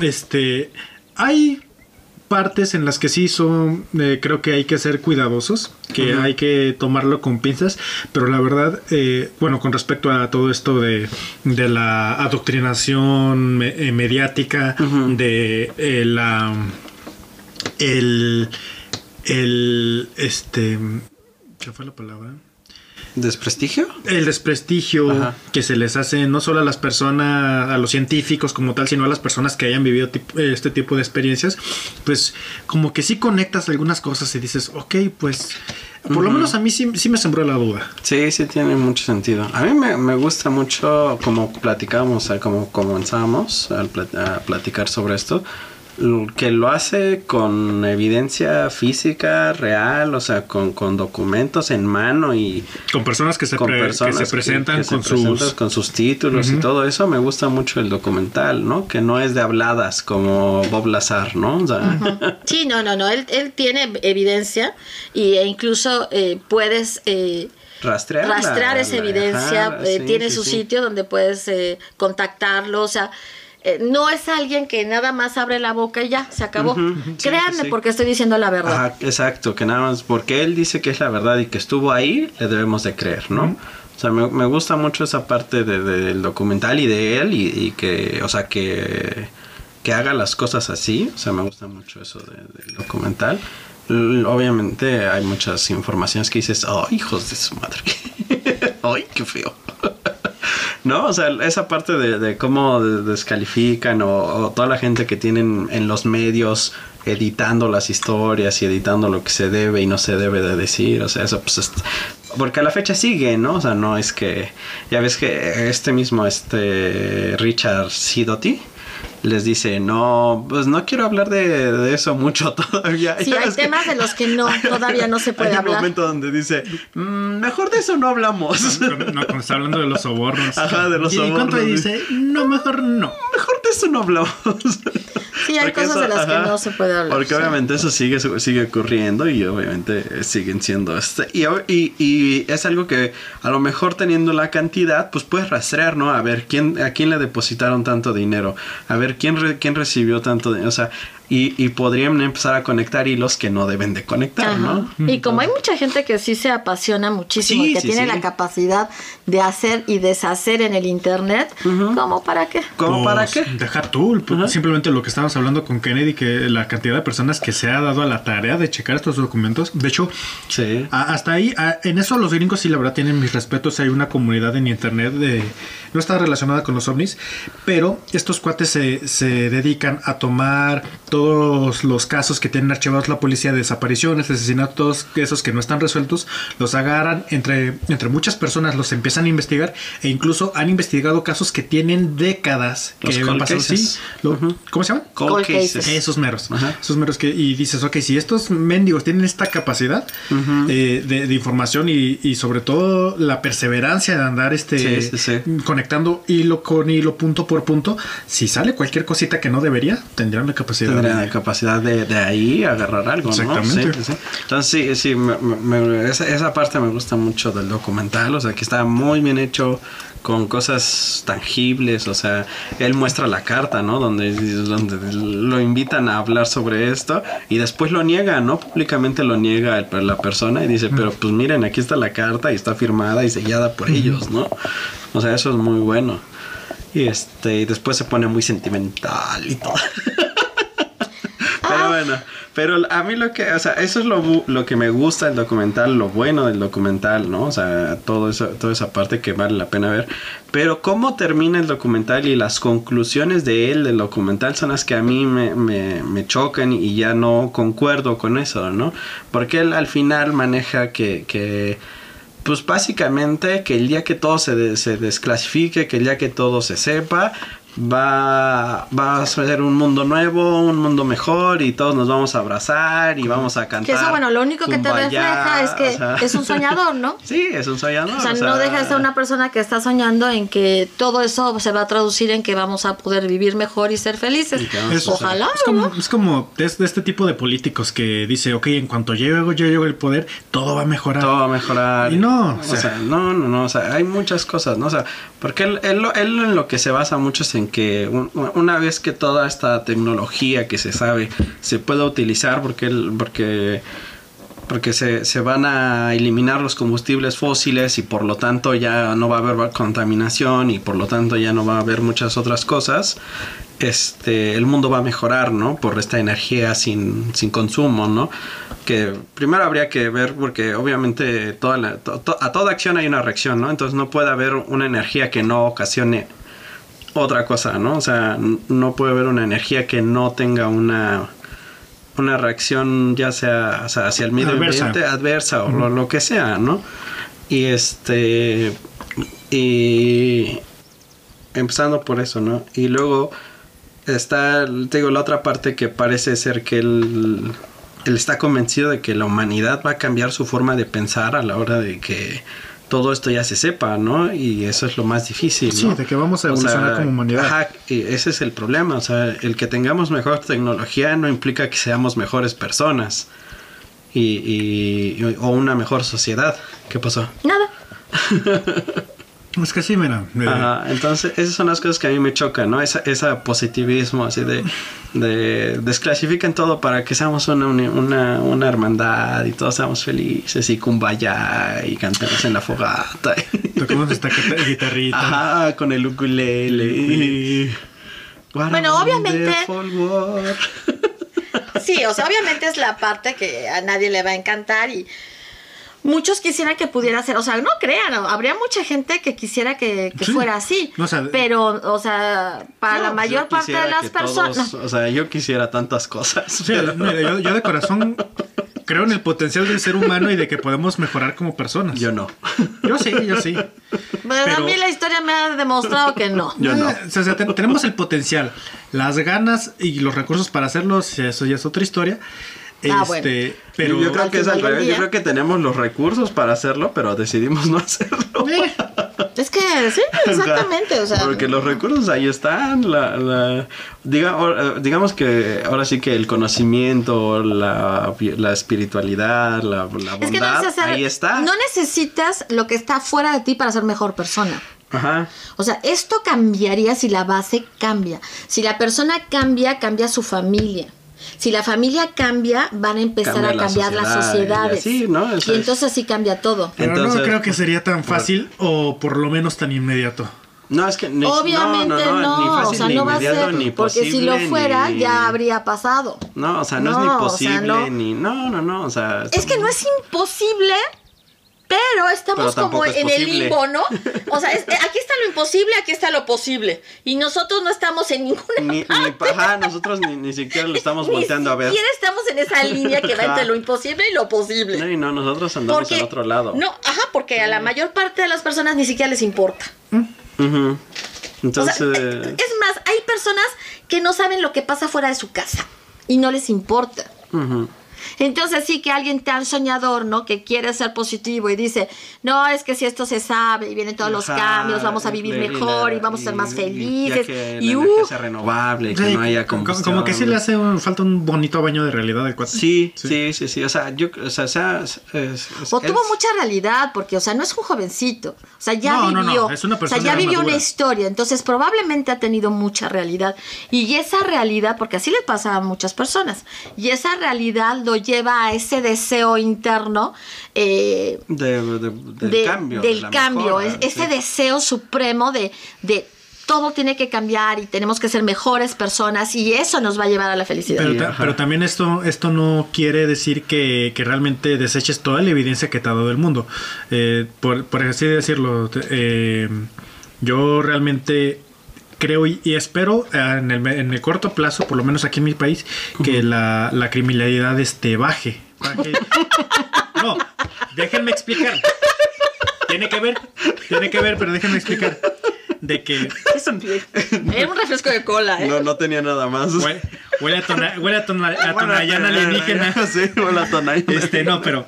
Este, hay partes en las que sí son, eh, creo que hay que ser cuidadosos, que hay que tomarlo con pinzas, pero la verdad, eh, bueno, con respecto a todo esto de, de la adoctrinación me- eh, mediática, de eh, la, el, el, este, ¿qué fue la palabra? ¿Desprestigio? el desprestigio Ajá. que se les hace no solo a las personas, a los científicos como tal, sino a las personas que hayan vivido este tipo de experiencias, pues como que sí conectas algunas cosas y dices, ok, pues por lo menos a mí sí, sí me sembró la duda. Sí, sí tiene mucho sentido. A mí me, me gusta mucho, como platicábamos, eh, como comenzábamos plat- a platicar sobre esto, que lo hace con evidencia física, real, o sea, con, con documentos en mano y Con personas que se, con pre- que personas se presentan que con sus... con sus títulos y todo eso. Me gusta mucho el documental, ¿no? Que no es de habladas como Bob Lazar, ¿no? O sea, <laughs> Sí, no, no, no, él, él tiene evidencia y, e incluso eh, puedes... eh, rastrearla, rastrear esa la- evidencia, ajá, eh, sí, tiene sí, su sí. sitio donde puedes eh, contactarlo, o sea, eh, no es alguien que nada más abre la boca y ya, se acabó. Sí, Créanme sí, porque estoy diciendo la verdad. Ajá, exacto, que nada más porque él dice que es la verdad y que estuvo ahí, le debemos de creer, ¿no? O sea, me, me gusta mucho esa parte de- de- del documental y de él y, y que, o sea, que, que haga las cosas así, o sea, me gusta mucho eso de- del documental. L- Obviamente hay muchas informaciones que dices, oh, hijos de su madre. <laughs> ¡Ay, qué feo! <laughs> ¿No? O sea, esa parte de, cómo de- descalifican o, toda la gente que tienen en los medios editando las historias y editando lo que se debe y no se debe de decir. O sea, eso pues es- Porque a la fecha sigue, ¿no? O sea, no es que... Ya ves que este mismo, este Richard Sidotti les dice, no, pues no quiero hablar de, de eso mucho <laughs> todavía. Sí, <laughs> hay que- temas de los que no, <laughs> todavía no se puede hay un hablar. momento donde dice, "Mm, mejor de eso no hablamos. No, cuando está hablando de los sobornos. Ajá, de los ¿Y cuánto sobornos, dice? No, mejor no. mejor de eso no hablamos. Sí, hay Porque cosas de las que no se puede hablar. Porque sí. obviamente eso sigue, sigue ocurriendo y obviamente siguen siendo este. Y, y, y es algo que a lo mejor teniendo la cantidad, pues puedes rastrear, ¿no? A ver quién, a quién le depositaron tanto dinero, a ver quién, re- quién recibió tanto dinero. O sea, y, y podrían empezar a conectar hilos que no deben de conectar, Ajá. ¿no? Y como hay mucha gente que sí se apasiona muchísimo Sí, y que sí, tiene sí. la capacidad de hacer y deshacer en el internet, ¿cómo para qué? ¿Cómo Pues, para qué? Deja tú, pues, Ajá. simplemente lo que estábamos hablando con Kennedy, que la cantidad de personas que se ha dado a la tarea de checar estos documentos. De hecho, Sí. a- hasta ahí, a- en eso los gringos sí, la verdad, tienen mis respetos. Hay una comunidad en internet de. No está relacionada con los ovnis, pero estos cuates se, se dedican a tomar todos los casos que tienen archivados la policía de desapariciones, asesinatos, esos que no están resueltos, los agarran entre, entre muchas personas, los empiezan a investigar e incluso han investigado casos que tienen décadas Los que han pasado. cases. Sí, lo- ¿Cómo se llama? Cold, Cold cases. cases. Esos meros. Esos meros que. Y dices, ok, si estos mendigos tienen esta capacidad eh, de, de información y, y sobre todo la perseverancia de andar este Sí, sí, sí. conectando hilo con hilo, punto por punto, si sale cualquier cosita que no debería, tendrían la capacidad. Tendría de- la capacidad de, de ahí agarrar algo, Exactamente. ¿no? Sí, sí. Entonces, sí, sí, me- me- me- esa, esa parte me gusta mucho del documental, o sea, que está muy bien hecho con cosas tangibles, o sea, él muestra la carta, ¿no? Donde, donde lo invitan a hablar sobre esto y después lo niega, ¿no? Públicamente lo niega el- la persona y dice, pero pues miren, aquí está la carta y está firmada y sellada por ellos, ¿no? O sea, eso es muy bueno. Y este, y después se pone muy sentimental y todo. <laughs> Pero bueno, pero a mí lo que, o sea, eso es lo, lo que me gusta del documental, lo bueno del documental, ¿no? O sea, todo eso, toda esa parte que vale la pena ver. Pero cómo termina el documental y las conclusiones de él del documental son las que a mí me, me, me chocan y ya no concuerdo con eso, ¿no? Porque él al final maneja que, que pues básicamente que el día que todo se, de- se desclasifique, que el día que todo se sepa, va, va a ser un mundo nuevo, un mundo mejor y todos nos vamos a abrazar y vamos a cantar. Que eso, bueno, lo único que te refleja es que o sea. es un soñador, ¿no? <laughs> Sí, es un soñador. O sea, no deja de ser una persona que está soñando en que todo eso se va a traducir en que vamos a poder vivir mejor y ser felices. Y Es, Ojalá. es como, es como de, de este tipo de políticos que dice, ok, en cuanto llego, yo llego al poder, todo va a mejorar. todo va a mejorar. Y no, o o sea- no, no, no, o sea, hay muchas cosas, ¿no? O sea, porque él, él, lo- él en lo que se basa mucho es en que un- una vez que toda esta tecnología que se sabe se pueda utilizar, porque porque porque se, se van a eliminar los combustibles fósiles y por lo tanto ya no va a haber contaminación y por lo tanto ya no va a haber muchas otras cosas este el mundo va a mejorar no por esta energía sin, sin consumo no que primero habría que ver porque obviamente toda la- a toda acción hay una reacción no entonces no puede haber una energía que no ocasione otra cosa no o sea no puede haber una energía que no tenga una una reacción ya sea, o sea, hacia el medio Adversa. ambiente adversa o lo, lo que sea, ¿no? Y este y empezando por eso, ¿no? Y luego está, te digo, la otra parte que parece ser que él, él está convencido de que la humanidad va a cambiar su forma de pensar a la hora de que todo esto ya se sepa, ¿no? Y eso es lo más difícil, Sí, ¿no? de que vamos a O sea, evolucionar como humanidad. Ajá, y ese es el problema, o sea, el que tengamos mejor tecnología no implica que seamos mejores personas y, y- o una mejor sociedad. ¿Qué pasó? Nada. <laughs> Es que sí, mira. eh, Ajá, entonces esas son las cosas que a mí me chocan, ¿no? Esa, ese positivismo así de, de desclasifiquen todo para que seamos una, una, una hermandad y todos seamos felices y kumbaya y cantemos en la fogata. Tocamos esta guita- <laughs> guitarrita. Ajá, con el ukulele. y- Bueno, obviamente-. Sí, o sea, obviamente es la parte que a nadie le va a encantar y muchos quisieran que pudiera ser, o sea, no crean, habría mucha gente que quisiera que, que Sí. fuera así, No, o sea, pero, o sea, para No, la pues mayor yo parte de las personas... o sea, yo quisiera tantas cosas. Sí, pero- mira, yo, yo de corazón creo en el potencial del ser humano y de que podemos mejorar como personas. Yo no. Yo sí, yo sí. Pero, a mí la historia me ha demostrado que no. Yo no. Eh, o sea, te- tenemos el potencial, las ganas y los recursos para hacerlo, eso ya es otra historia. Ah, este, bueno. pero yo creo que es al revés. Yo creo que tenemos los recursos para hacerlo, pero decidimos no hacerlo. Eh, Es que sí, <laughs> exactamente, o sea, Porque los recursos ahí están. La, la- diga- o- eh, digamos que ahora sí que el conocimiento, la, la espiritualidad, la, la bondad, es que no, necesariamente- ahí está. no necesitas lo que está fuera de ti para ser mejor persona. Ajá. O sea, esto cambiaría si la base cambia. Si la persona cambia, cambia su familia. Si la familia cambia, van a empezar Cambia a la cambiar las sociedad, sociedades. y así, ¿no? Y es. entonces sí cambia todo. pero Entonces- no creo que sería tan fácil o por lo menos tan inmediato. No, es que ni, Obviamente no, no, ni fácil, o sea, ni no va a ser, ni porque si lo fuera ni- ya habría pasado. No, o sea, no, es ni No, o sea, posible, no. ni... No, no, no, o sea... Es que no es imposible, pero estamos Pero como es en el limbo, ¿no? O sea, es- <laughs> aquí está imposible, aquí está lo posible. Y nosotros no estamos en ninguna Ni, ni, ajá, nosotros ni, ni siquiera lo <laughs> estamos Ni volteando a ver. siquiera estamos en esa línea que va entre lo imposible y lo posible. No, y no, nosotros andamos en otro lado. No, ajá, porque a la mayor parte de las personas ni siquiera les importa. O Entonces... sea, eh, es más, hay personas que no saben lo que pasa fuera de su casa y no les importa. ujú. Entonces sí que alguien tan soñador, ¿no? Que quiere ser positivo y dice, no, es que si esto se sabe y vienen todos los Ajá, cambios, vamos a vivir la- mejor y vamos a ser más y- felices. ya que Y, la energía uh, sea renovable, que Sí, no haya como, combustión. como que sí le hace un- falta un bonito baño de realidad al cuate. Sí, sí, sí, sí, o sea, yo, o sea, sea- es- es- o es- tuvo mucha realidad, porque, o sea, no es un jovencito. O sea, ya No, no, no, vivió. es una o sea, persona ya ya vivió madura. una historia. Entonces, probablemente ha tenido mucha realidad. Y esa realidad, porque así le pasa a muchas personas, y esa realidad lo lleva a ese deseo interno eh, de- de- del de- cambio. de del la cambio, mejora, es- ese sí. deseo supremo de, de todo tiene que cambiar y tenemos que ser mejores personas y eso nos va a llevar a la felicidad. Pero, Sí, ta- ajá. pero también esto, esto no quiere decir que, que realmente deseches toda la evidencia que te ha dado el mundo. Eh, por, por así decirlo, eh, yo realmente creo y, y espero eh, en el, me- en el corto plazo, por lo menos aquí en mi país, que la, la criminalidad este, baje. baje. <laughs> No, déjenme explicar. tiene que ver, tiene que ver, pero déjenme explicar. De que Es un, era un refresco de cola, ¿eh? No, no tenía nada más. huele, huele a, tona, huele a, tona- a tonallán alienígena. <laughs> Sí, huele a tonallán. Este, no, pero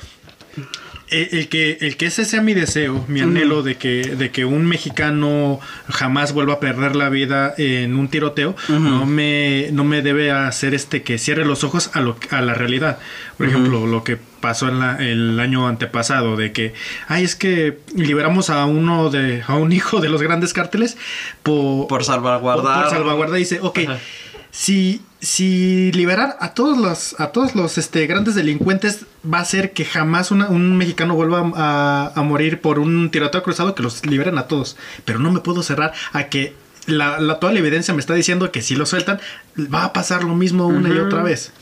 el, el que, el que ese sea mi deseo, mi anhelo de que, de que un mexicano jamás vuelva a perder la vida en un tiroteo, no me, no me debe hacer este que cierre los ojos a lo a la realidad. Por ejemplo, lo que pasó en la- el año antepasado, de que, ay, es que liberamos a uno de, a un <laughs> hijo de los grandes cárteles por, Por salvaguardar. por salvaguardar dice, ok, si, si liberar a todos los, a todos los este, grandes delincuentes va a hacer que jamás una- un mexicano vuelva a, a morir por un tiroteo cruzado, que los liberen a todos. Pero no me puedo cerrar a que la, la- toda la evidencia me está diciendo que si lo sueltan, va a pasar lo mismo una y otra vez.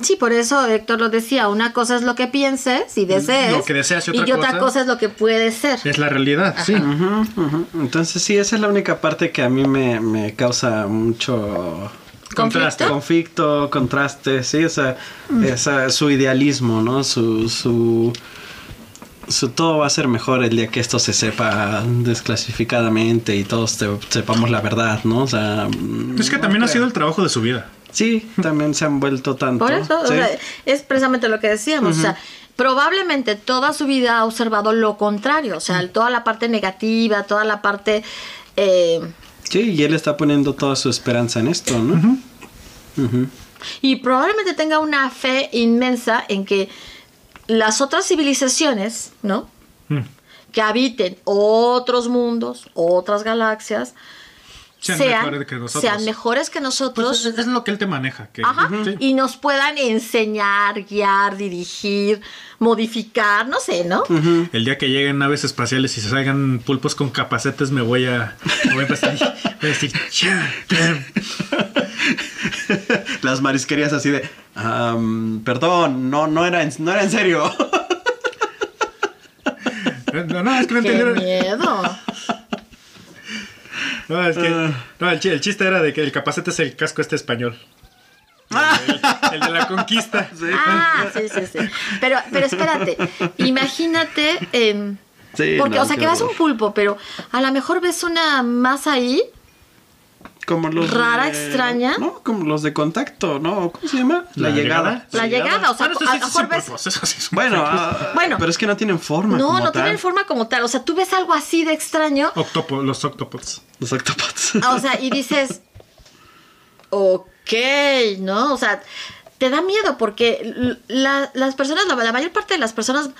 Sí, por eso Héctor lo decía, una cosa es lo que pienses y desees. Lo que deseas y otra otra cosa- cosa es lo que puede ser. Es la realidad, sí. Entonces sí, esa es la única parte que a mí me, me causa mucho Contraste. conflicto, contraste, sí, esa, esa, su idealismo, ¿no? Su, su, su- todo va a ser mejor el día que esto se sepa desclasificadamente y todos te- sepamos la verdad, ¿no? O sea, mm, Es que también ha sido el trabajo de su vida. Sí, también se han vuelto tanto. Por eso, o sea, es precisamente lo que decíamos. O sea, probablemente toda su vida ha observado lo contrario. O sea, toda la parte negativa, toda la parte. eh, Sí, y él está poniendo toda su esperanza en esto, ¿no? Ujú. y probablemente tenga una fe inmensa en que las otras civilizaciones, ¿no? Mm. Que habiten otros mundos, otras galaxias, Sean sean, mejores que nosotros. sean mejores que nosotros. Pues es, es lo que él te maneja. Que, Ajá, sí. y nos puedan enseñar, guiar, dirigir, modificar, no sé, ¿no? El día que lleguen naves espaciales y se salgan pulpos con capacetes, me voy a, me voy a empezar a <laughs> voy a decir. <laughs> Las marisquerías así de, "Am, perdón, no, no era, en, no era en serio. <laughs> No, no, es que no ¡Qué entendieron. miedo! No, es que, Ah. no, el, chi- el chiste era de que el capacete es el casco este español. <laughs> El, el de la conquista. <laughs> Ah, sí, sí, sí. Pero, pero espérate, imagínate, Sí, porque, no, o sea, que ves horror. un pulpo, pero a lo mejor ves una masa ahí, Como los Rara, de- extraña. No, como los de contacto, ¿no? ¿Cómo se llama? La, ¿La llegada. llegada? la llegada, o sea, Bueno, a sí ves... esos sí Bueno, pulpos. ah, Bueno. pero es que no tienen forma. No, como no tal. tienen forma como tal, o sea, tú ves algo así de extraño, Octopo- los octopods. Los octopods. o sea, y dices, ok, ¿no? O sea, te da miedo porque la- las personas, la, la mayor parte de las personas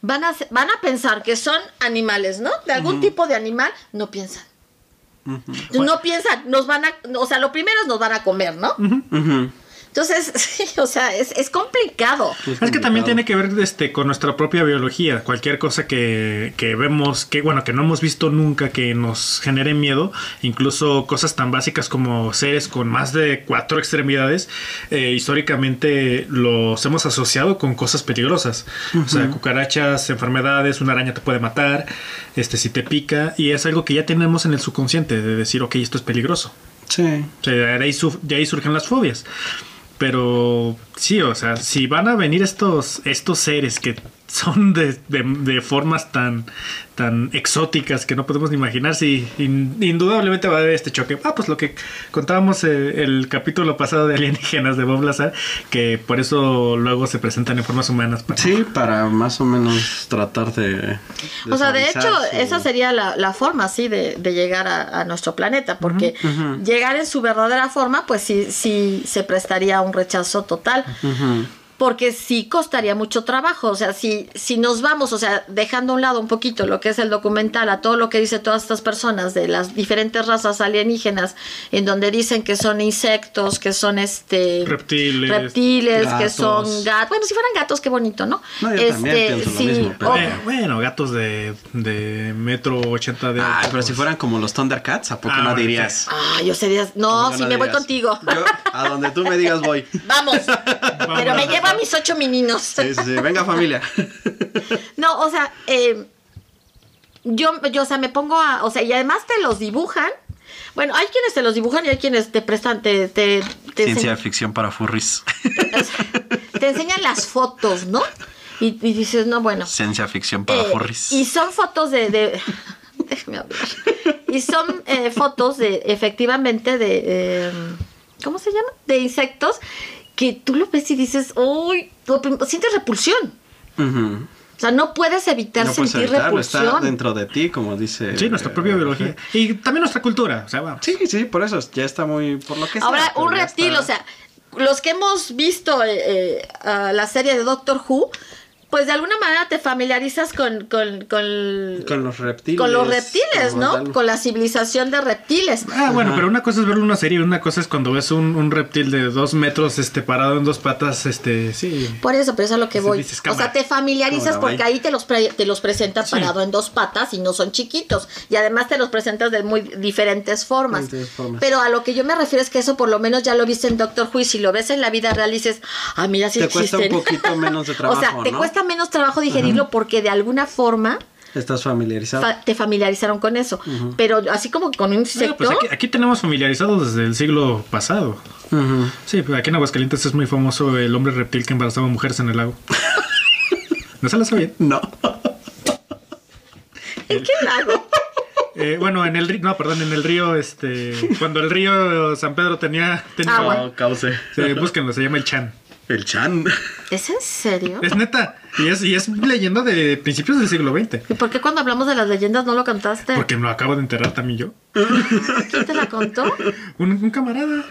van a, van a pensar que son animales, ¿no? De algún tipo de animal, no piensan. No piensan, nos van a, o sea, lo primero es nos van a comer, ¿no? Entonces, <laughs> sí, o sea, es, es complicado. Es que también tiene que ver este, con nuestra propia biología. Cualquier cosa que, que vemos, que bueno, que no hemos visto nunca, que nos genere miedo, incluso cosas tan básicas como seres con más de cuatro extremidades, eh, históricamente los hemos asociado con cosas peligrosas. O sea, cucarachas, enfermedades, una araña te puede matar, este, si te pica, y es algo que ya tenemos en el subconsciente de decir, ok, esto es peligroso. Sí. O sea, de ahí, de ahí surgen las fobias. Pero sí, o sea, si van a venir estos, estos seres que son de, de- de formas tan, tan exóticas que no podemos ni imaginar, sí, in- indudablemente va a haber este choque. Ah, pues lo que contábamos eh, el capítulo pasado de alienígenas de Bob Lazar, que por eso luego se presentan en formas humanas. para- Sí, para más o menos tratar de. de O sea, de hecho, su- esa sería la, la forma, sí, de, de llegar a, a nuestro planeta, porque llegar en su verdadera forma, pues sí, sí se prestaría a un rechazo total. Ujú. Porque sí costaría mucho trabajo, o sea, si, si nos vamos, o sea, dejando a un lado un poquito lo que es el documental, a todo lo que dice todas estas personas de las diferentes razas alienígenas, en donde dicen que son insectos, que son este Reptiles. reptiles, que son gatos, bueno, si fueran gatos, qué bonito, ¿no? No, yo también pienso lo mismo, pero- Eh, bueno, gatos de, de metro ochenta de Ay, alto, pero si fueran como los Thundercats, ¿a poco Ah, no bueno, dirías? Ah, yo sería. No, ¿A poco sí, me voy contigo. Yo, a donde tú me digas voy. Vamos. <laughs> Pero me llevo a mis ocho meninos. Sí, sí, sí. Venga, familia. <laughs> No, o sea, eh, yo, yo, o sea, me pongo a. O sea, y además te los dibujan. Bueno, hay quienes te los dibujan y hay quienes te prestan, te, te, te Ciencia ficción para furries. te enseñan las fotos, ¿no? Y, y dices, no, bueno. Ciencia ficción para Eh, furries. y son fotos de... de- <laughs> déjame hablar. Y son eh, fotos de, efectivamente, de... eh, ¿Cómo se llama? De insectos que tú lo ves y dices, uy, sientes repulsión. O sea, no puedes evitar No puedes sentir evitarlo, está repulsión. dentro de ti, como dice. Sí, nuestra propia eh, biología. Y también nuestra cultura. O sea, vamos. Sí, sí, por eso ya está muy. Por lo que sea, Ahora, un reptil, está. o sea, los que hemos visto eh, eh, la serie de Doctor Who, pues de alguna manera te familiarizas con, con, con, Con los reptiles. con los reptiles, ¿no? tal. Con la civilización de reptiles. Ah, bueno, pero una cosa es verlo en una serie, una cosa es cuando ves un, un reptil de dos metros este parado en dos patas, este, sí. Por eso, pero eso es a lo que voy. dices, o sea, te familiarizas porque ahí te los, pre- te los presentan Sí. parado en dos patas y no son chiquitos. Y además te los presentas de muy diferentes formas. Diferentes formas. Pero a lo que yo me refiero es que eso por lo menos ya lo viste en Doctor Who y si lo ves en la vida real dices, ah, mira, sí Te cuesta un existen". poquito menos de <laughs> o sea, trabajo, te ¿no? cuesta menos trabajo digerirlo porque de alguna forma Estás familiarizado. fa- te familiarizaron con eso. Pero así como con un Bueno, insecto... pues aquí, aquí tenemos familiarizados desde el siglo pasado. Sí, pues aquí en Aguascalientes es muy famoso el hombre reptil que embarazaba mujeres en el lago. <laughs> ¿No se lo sabían? No. <laughs> ¿En qué lago? <laughs> Eh, bueno, en el río, no, perdón, en el río, este, cuando el río San Pedro tenía, tenía Agua. No, cauce. Sí, búsquenlo, se llama el Chan. El Chan. ¿Es en serio? Es neta, y es, y es leyenda de principios del siglo XX. ¿Y por qué cuando hablamos de las leyendas no lo contaste? Porque me lo acabo de enterrar también yo. ¿Quién te la contó? Un, un camarada.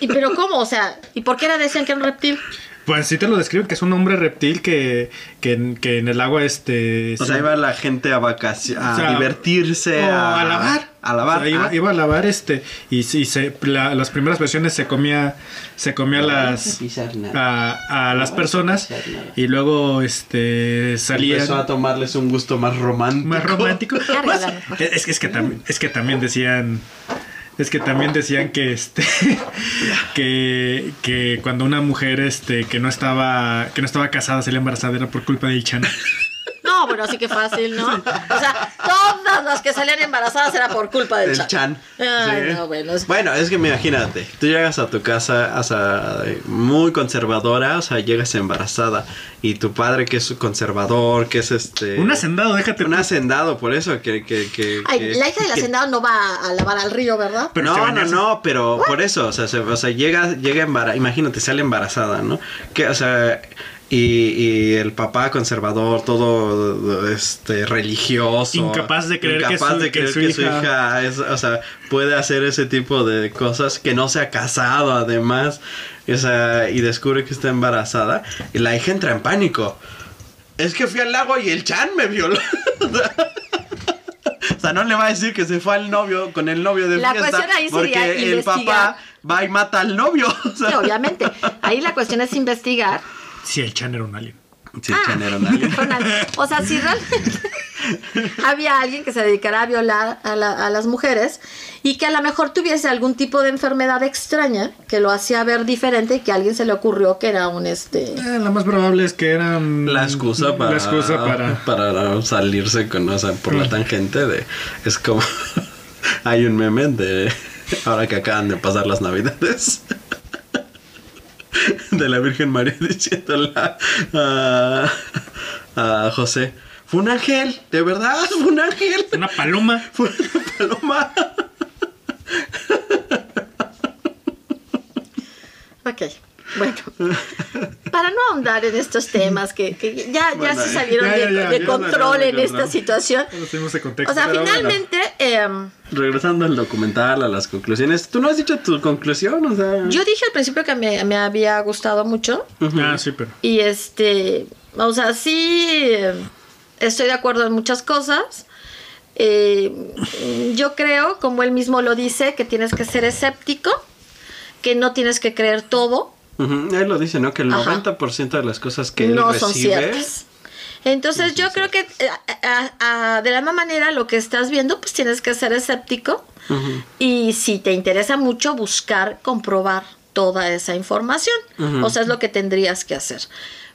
¿Y pero cómo? O sea, ¿y por qué era decían que era un reptil? Pues sí te lo describen que es un hombre reptil que, que, en- que en el agua este... O sea, se- iba la gente a vacaciones, a O sea, divertirse, o a, a lavar. A lavar. O sea, iba, ah. iba a lavar este y, sí, se, la- las primeras versiones se comía se comía las a, a las personas y luego este salían Empezó a tomarles un gusto más romántico. más romántico. Pues, es, es que también es que también decían es que también decían que este <laughs> que, que cuando una mujer este que no estaba que no estaba casada se le embarazada era por culpa del chan. No, bueno, así que fácil, ¿no? O sea, todas las que salían embarazadas era por culpa del El chan. Chan. Ay, Sí. no, bueno. es- Bueno, es que imagínate, tú llegas a tu casa o sea, muy conservadora, o sea, llegas embarazada y tu padre que es conservador, que es este... Un hacendado, déjate. Un hacendado, por eso que... que, que- Ay, que- la hija del que- hacendado no va a lavar al río, ¿verdad? Pero no, no, no, pero por eso, o sea, se- o sea, llega, llega embarazada, imagínate, sale embarazada, ¿no? Que, o sea, y, y el papá conservador, todo este religioso, Incapaz de creer que incapaz su- de que creer su que su hija- hija es, o sea, puede hacer ese tipo de cosas, que no se ha casado además, o sea, y descubre que está embarazada, y la hija entra en pánico. Es que fui al lago y el Chan me violó. <laughs> O sea, no le va a decir que se fue al novio con el novio de La fiesta cuestión ahí sería porque el papá va y mata al novio. <laughs> O sea, Sí, obviamente. Ahí la cuestión es investigar. Si el chan era un alien. Sí, el Chan era un alien. <laughs> O sea, si realmente <laughs> había alguien que se dedicara a violar a, la- a las mujeres y que a lo mejor tuviese algún tipo de enfermedad extraña que lo hacía ver diferente y que a alguien se le ocurrió que era un este. Eh, lo más probable es que eran La excusa para, la excusa para para salirse con, o sea, por la Mm. tangente de... Es como... <laughs> hay un meme de... Ahora que acaban de pasar las navidades. <laughs> De la Virgen María <laughs> diciéndole a, a José. Fue un ángel, de verdad, fue un ángel. una paloma. <laughs> Fue una paloma. Ok. Bueno, para no ahondar en estos temas que, que ya, ya se salieron ya, de, ya, ya, de ya control en esta control. situación. Contexto. O sea, bueno. finalmente, em, Regresando al documental, a las conclusiones. ¿Tú no has dicho tu conclusión? O sea... yo dije al principio que me, me había gustado mucho. Ah, sí, pero Y este, o sea, sí, eh, estoy de acuerdo en muchas cosas. Eh, yo creo, como él mismo lo dice, que tienes que ser escéptico, que no tienes que creer todo, Él lo dice, ¿no? Que el Ajá. 90% de las cosas que él no recibe... son ciertas. Entonces yo creo que eh, a- a- de la misma manera lo que estás viendo, pues tienes que ser escéptico y si te interesa mucho buscar comprobar toda esa información. O sea, es lo que tendrías que hacer.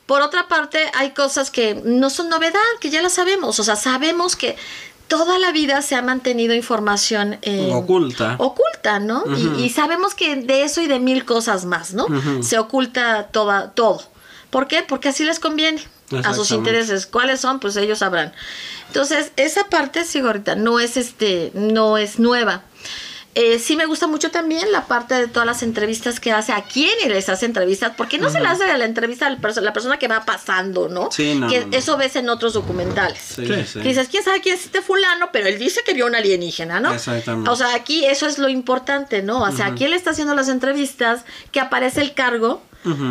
Por otra parte, hay cosas que no son novedad, que ya las sabemos. O sea, sabemos que toda la vida se ha mantenido información eh, Oculta. oculta, ¿no? Y- sabemos que de eso y de mil cosas más, ¿no? Se oculta toda, todo. ¿Por qué? Porque así les conviene. a sus intereses. ¿Cuáles son? Pues ellos sabrán. Entonces, esa parte, sí, ahorita, no es este, no es nueva. Eh, sí me gusta mucho también la parte de todas las entrevistas que hace, a quién les hace entrevistas, porque no se le hace la entrevista a la, perso- la persona que va pasando, ¿no? Sí, no, que no, no. eso ves en otros documentales. Sí, Sí. sí. Que dices, ¿quién sabe quién es este fulano? Pero él dice que vio un alienígena, ¿no? Exactamente. O sea, aquí eso es lo importante, ¿no? O sea, aquí él está haciendo las entrevistas, que aparece el cargo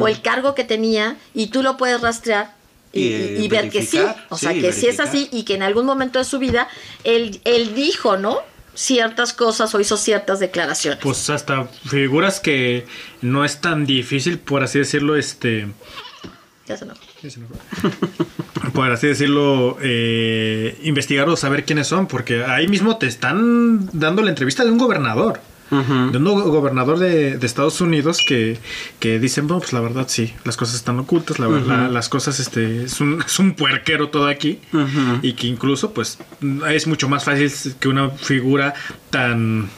o el cargo que tenía y tú lo puedes rastrear y, Y, y- y ver que sí. O sea, que sí es así y que en algún momento de su vida él, él dijo, ¿no? Ciertas cosas o hizo ciertas declaraciones. Pues hasta figuras que no es tan difícil, por así decirlo, este... Ya se enojó. <laughs> Por así decirlo, eh, investigar o saber quiénes son, porque ahí mismo te están dando la entrevista de un gobernador. De un go- gobernador de, de Estados Unidos que, que dicen, bueno, pues la verdad sí, las cosas están ocultas, la, la- las cosas, este, es un, es un puerquero todo aquí. Y que incluso, pues, es mucho más fácil que una figura tan,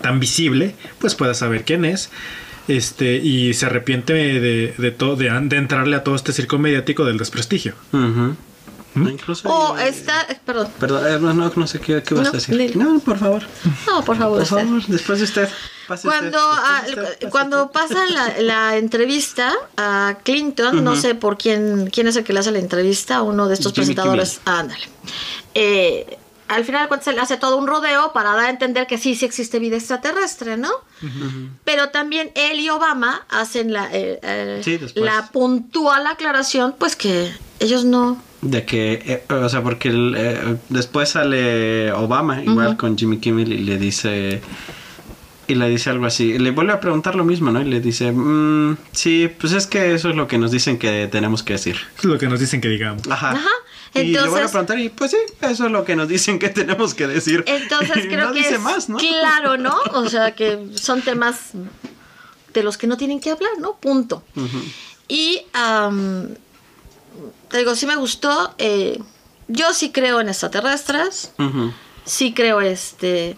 tan visible, pues pueda saber quién es. Este, y se arrepiente de, de, todo, de, de entrarle a todo este circo mediático del desprestigio. Incluso. O eh, está, eh, perdón. Perdón, eh, no, no, no sé qué, qué vas No, a decir. No, por favor. No, por favor. Por usted. favor, después de usted. Pase Cuando, usted, ah, pase cuando usted. pasa la, la entrevista a Clinton, no sé por quién, quién es el que le hace la entrevista, uno de estos Jimmy presentadores. Ándale. Eh, al final cuentas él hace todo un rodeo para dar a entender que sí, sí existe vida extraterrestre, ¿no? Pero también él y Obama hacen la, eh, eh, Sí, después. la puntual aclaración, pues que ellos no... De que, eh, o sea, porque el, eh, después sale Obama, igual con Jimmy Kimmel, y le dice. Y le dice algo así. Le vuelve a preguntar lo mismo, ¿no? Y le dice: "Mm, Sí, pues es que eso es lo que nos dicen que tenemos que decir. Es lo que nos dicen que digamos. Ajá. Ajá. Y le vuelve a preguntar, y pues sí, eso es lo que nos dicen que <laughs> tenemos que decir. Entonces Y creo no que dice es más, ¿no? claro, ¿no? O sea, que son temas de los que no tienen que hablar, ¿no? Punto. Y te digo, sí me gustó. eh, yo sí creo en extraterrestres. Sí creo este.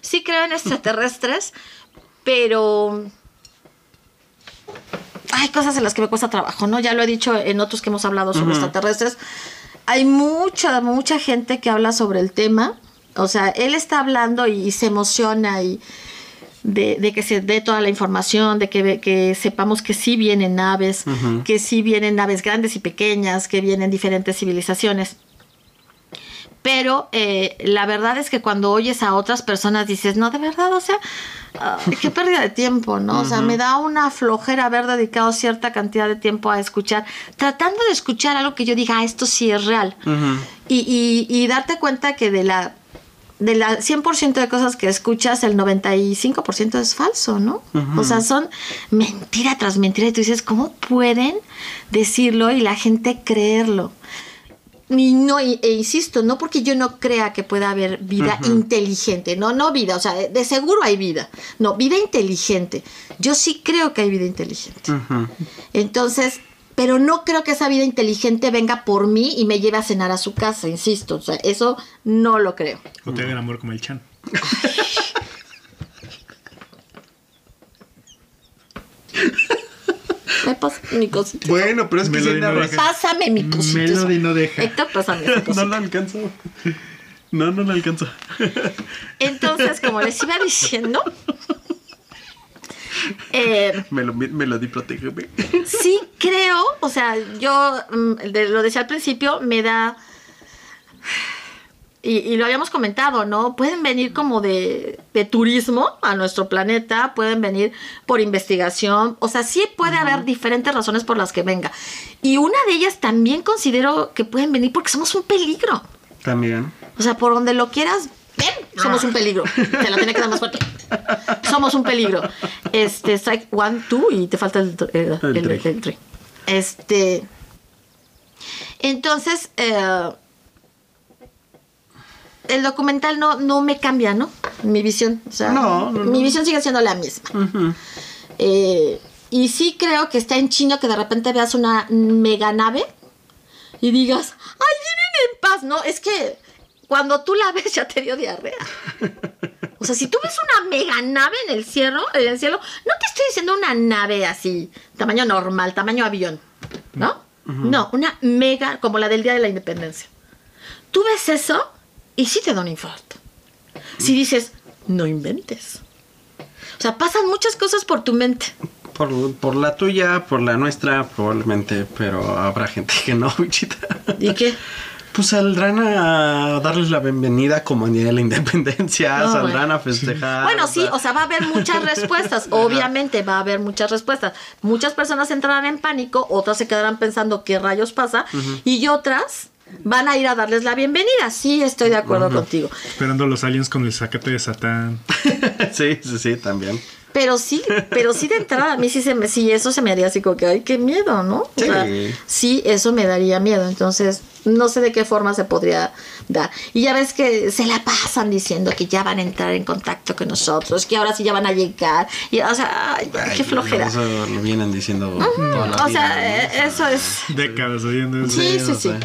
Sí creo en extraterrestres, pero hay cosas en las que me cuesta trabajo, ¿no? Ya lo he dicho en otros que hemos hablado sobre extraterrestres. Hay mucha, mucha gente que habla sobre el tema. O sea, él está hablando y, se emociona y de, de que se dé toda la información, de que, sepamos que sí vienen naves, que sí vienen naves grandes y pequeñas, que vienen diferentes civilizaciones. Pero eh, la verdad es que cuando oyes a otras personas dices, no, de verdad, o sea, ay, qué pérdida de tiempo, ¿no? O sea, me da una flojera haber dedicado cierta cantidad de tiempo a escuchar, tratando de escuchar algo que yo diga, ah, esto sí es real. Y, y- y darte cuenta que de la, de la 100% de cosas que escuchas, el 95% es falso, ¿no? O sea, son mentira tras mentira y tú dices, ¿cómo pueden decirlo y la gente creerlo? Y no, e insisto, no porque yo no crea que pueda haber vida inteligente, no, no vida, o sea, de, de seguro hay vida, no, vida inteligente. Yo sí creo que hay vida inteligente. Entonces, pero no creo que esa vida inteligente venga por mí y me lleve a cenar a su casa, insisto, o sea, eso no lo creo. O te hagan amor como el Chan. <laughs> Me pasa mi cosita. Bueno, pero es que Melody sí, no no, deja. Pásame mi cosita. Melody no deja. Héctor, pásame esa <laughs> no lo alcanzo. No, no lo alcanzo. <laughs> Entonces, como les iba diciendo, eh, Me lo, me lo di, protégeme. sí creo, o sea, yo mm, de- lo decía al principio, me da... Y, y lo habíamos comentado, ¿no? Pueden venir como de, de turismo a nuestro planeta, pueden venir por investigación, o sea, sí puede haber diferentes razones por las que venga. Y una de ellas también considero que pueden venir porque somos un peligro. También. O sea, por donde lo quieras, ven, somos un peligro. Te la tiene que dar más fuerte. Somos un peligro. Este, strike one, two y te falta el, el, El el- three. el three. Este. Entonces, eh, el documental no, no me cambia, ¿no? Mi visión. O sea, No, no, mi visión sigue siendo la misma. Eh, y sí creo que está en chino que de repente veas una mega nave y digas, ¡ay, vienen en paz! No, es que cuando tú la ves ya te dio diarrea. <laughs> O sea, si tú ves una mega nave en el cielo, en el cielo, no te estoy estoy diciendo una nave así, tamaño normal, tamaño avión, ¿no? No, una mega, como la del Día de la Independencia. Tú ves eso y sí te da un infarto. Si dices, no inventes. O sea, pasan muchas cosas por tu mente. Por, por la tuya, por la nuestra, probablemente, pero habrá gente que no, <laughs> bichita. ¿Y qué? Pues saldrán a darles la bienvenida como en Día de la Independencia, No, saldrán bueno. a festejar. Bueno, sí, o sea, va a haber muchas <laughs> respuestas. Obviamente va a haber muchas respuestas. Muchas personas entrarán en pánico, otras se quedarán pensando qué rayos pasa, y otras van a ir a darles la bienvenida. Sí, estoy de acuerdo contigo. Esperando a los aliens con el sacate de Satán. <laughs> sí, sí, sí, también. Pero sí, pero sí de entrada, a mí sí, se me, sí eso se me haría así como que, ay, qué miedo, ¿no? O Sí. sea, sí, eso me daría miedo. Entonces, no sé de qué forma se podría dar. Y ya ves que se la pasan diciendo que ya van a entrar en contacto con nosotros, que ahora sí ya van a llegar. Y, o sea, ay, Ay, qué flojera. Eso lo vienen diciendo toda la O vida, sea, ¿no? eh, eso es. Décadas oyendo eso. Sí, sí, o sí. sea.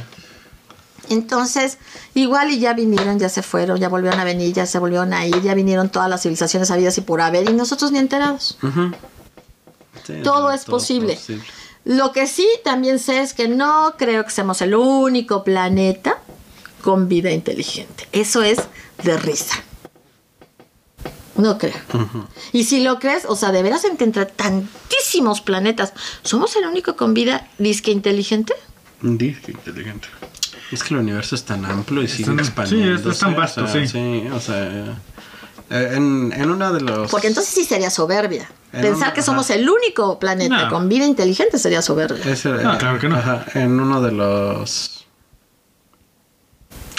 Entonces, igual y ya vinieron, ya se fueron, ya volvieron a venir, ya se volvieron a ir, ya vinieron todas las civilizaciones habidas y por haber, y nosotros ni enterados. Sí, Todo es posible. Lo que sí también sé es que no creo que seamos el único planeta con vida inteligente. Eso es de risa. No creo. Y si lo crees, o sea, de veras en que entre tantísimos planetas, ¿somos el único con vida disque inteligente? Disque inteligente. Es que el universo es tan amplio y sigue expandiendo. sí, es tan vasto, sí. Sí, o sea, eh, en, en una de los... Porque entonces sí sería soberbia. En Pensar un- que somos ajá. el único planeta No. con vida inteligente sería soberbia. Ese, No, eh, claro que no. ajá, en uno de los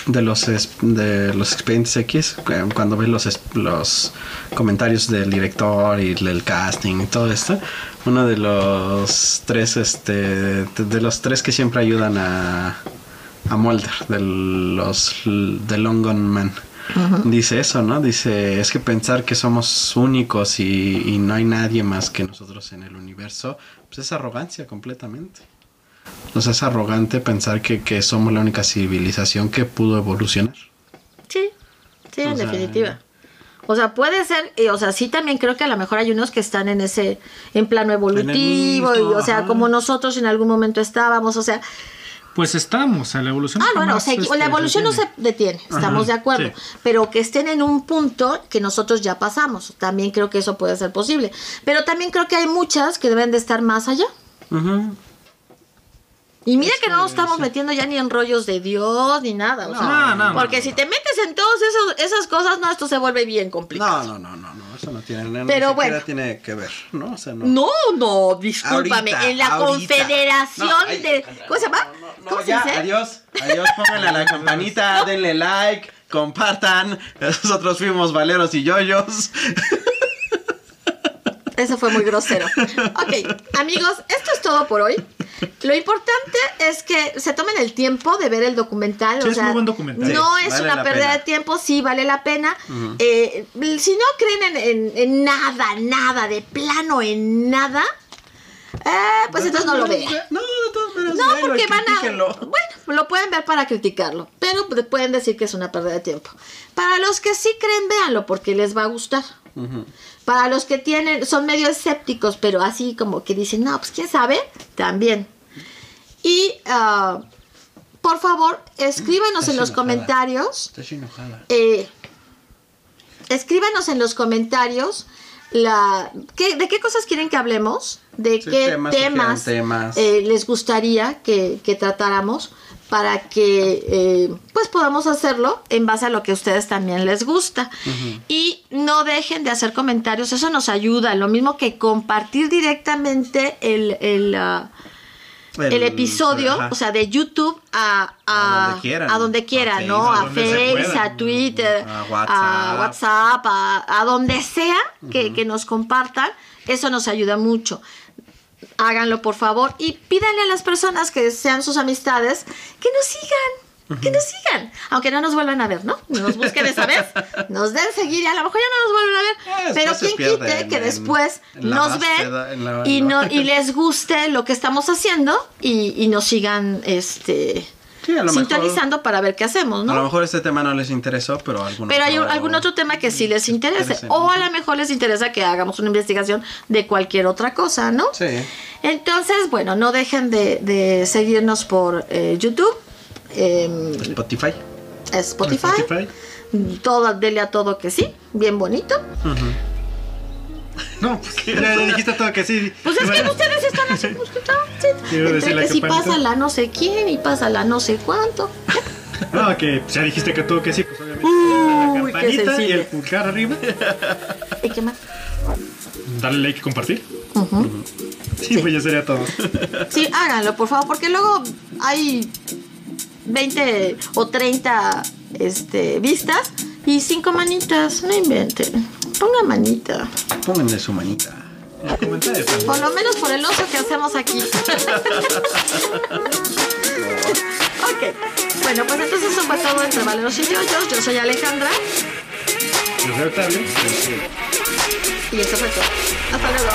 de los es- de los expedientes X cuando ves los los comentarios del director y del casting y todo esto uno de los tres este de los tres que siempre ayudan a a Mulder de los de Long Gone Man dice eso no dice es que pensar que somos únicos y, y no hay nadie más que nosotros en el universo pues es arrogancia completamente o sea, es arrogante pensar que, que somos la única civilización que pudo evolucionar. Sí, sí, en sea, definitiva. O sea, puede ser, y, o sea, sí también creo que a lo mejor hay unos que están en ese, en plano evolutivo, y, o sea, ajá. como nosotros en algún momento estábamos, o sea, Pues estamos, a la evolución. ah, bueno, o sea, este, la evolución no se detiene. estamos de acuerdo, sí. pero que estén en un punto que nosotros ya pasamos, también creo que eso puede ser posible, pero también creo que hay muchas que deben de estar más allá. Ujú. Y mira que no nos estamos metiendo ya ni en rollos de Dios ni nada. O sea, No, no, no, porque no, si no. te metes en todas esas cosas, no, esto se vuelve bien complicado. No, no, no, no, no, eso no tiene, no, Pero bueno. tiene que ver, ¿no? O sea, no. No, no, discúlpame. Ahorita, en la ahorita. Confederación No, ay, de. ¿Cómo se llama? No, no, no, ¿Cómo se ya, dice? adiós, adiós, pónganle a la <laughs> campanita, denle like, compartan. Nosotros fuimos Valeros y Yoyos. <laughs> Eso fue muy grosero. <laughs> Ok, amigos, esto es todo por hoy. Lo importante es que se tomen el tiempo de ver el documental. Sí, o es sea, muy buen documental. No Sí, es vale una pérdida pena. de tiempo, sí vale la pena. Eh, si no creen en, en- en nada, nada, de plano en nada, eh, pues entonces no lo vean. No, No, y porque van a. Bueno, lo pueden ver para criticarlo, pero pueden decir que es una pérdida de tiempo. Para los que sí creen, véanlo porque les va a gustar. Para los que tienen, son medio escépticos, pero así como que dicen, no, pues quién sabe, también. Y ah, por favor, escríbanos Estás en los enojada. comentarios. Estás enojada. eh, escríbanos en los comentarios la, ¿qué- de qué cosas quieren que hablemos, de Sí, qué temas, temas, sugieran temas. eh, les gustaría que, que tratáramos para que eh, pues podamos hacerlo en base a lo que a ustedes también les gusta. Y no dejen de hacer comentarios, eso nos ayuda, lo mismo que compartir directamente el, el, ah, el episodio, ajá. o sea, de YouTube a, a, A donde quieran. a donde A ¿no? A Facebook, a Twitter, A a WhatsApp. WhatsApp, a, a donde sea que, que nos compartan, eso nos ayuda mucho. Háganlo, por favor, y pídanle a las personas que sean sus amistades que nos sigan. Que nos sigan, aunque no nos vuelvan a ver, ¿no? Nos busquen esa vez, <laughs> nos den seguir y a lo mejor ya no nos vuelven a Ah, ver. después Pero quien quite que después en nos en ven y, no, y les guste lo que estamos haciendo y, y nos sigan este Sí, a lo mejor- sintonizando para ver qué hacemos, ¿no? A lo mejor este tema no les interesó, pero alguno Pero hay un- algún otro tema que sí les interese. Interese. O a lo mejor les interesa que hagamos una investigación de cualquier otra cosa, ¿no? Sí. Entonces, bueno, no dejen de, de seguirnos por eh, YouTube, em, Spotify. Spotify. Spotify. Todo, dele a todo que sí, bien bonito. No, pues ya, ya dijiste todo que sí. Pues es que ustedes están así, pues. Sí. Entre que si campanita. pasa la no sé quién y pasa la no sé cuánto. No, que pues, ya dijiste que todo que sí, pues obviamente. Uy, la campanita y el pulgar arriba. <laughs> ¿Y qué más? Dale like y compartir. Sí, pues ya sería todo. <laughs> Sí, háganlo, por favor, porque luego hay 20 o 30 este, vistas y 5 manitas. No inventen. Ponga manita. Pónganle su manita. Por lo menos por el uso que hacemos aquí. <laughs> ok. Bueno, pues entonces eso fue todo entre Valeros y yo. Yo, soy Alejandra. Yo soy Octavio. Y esto fue todo. Hasta luego.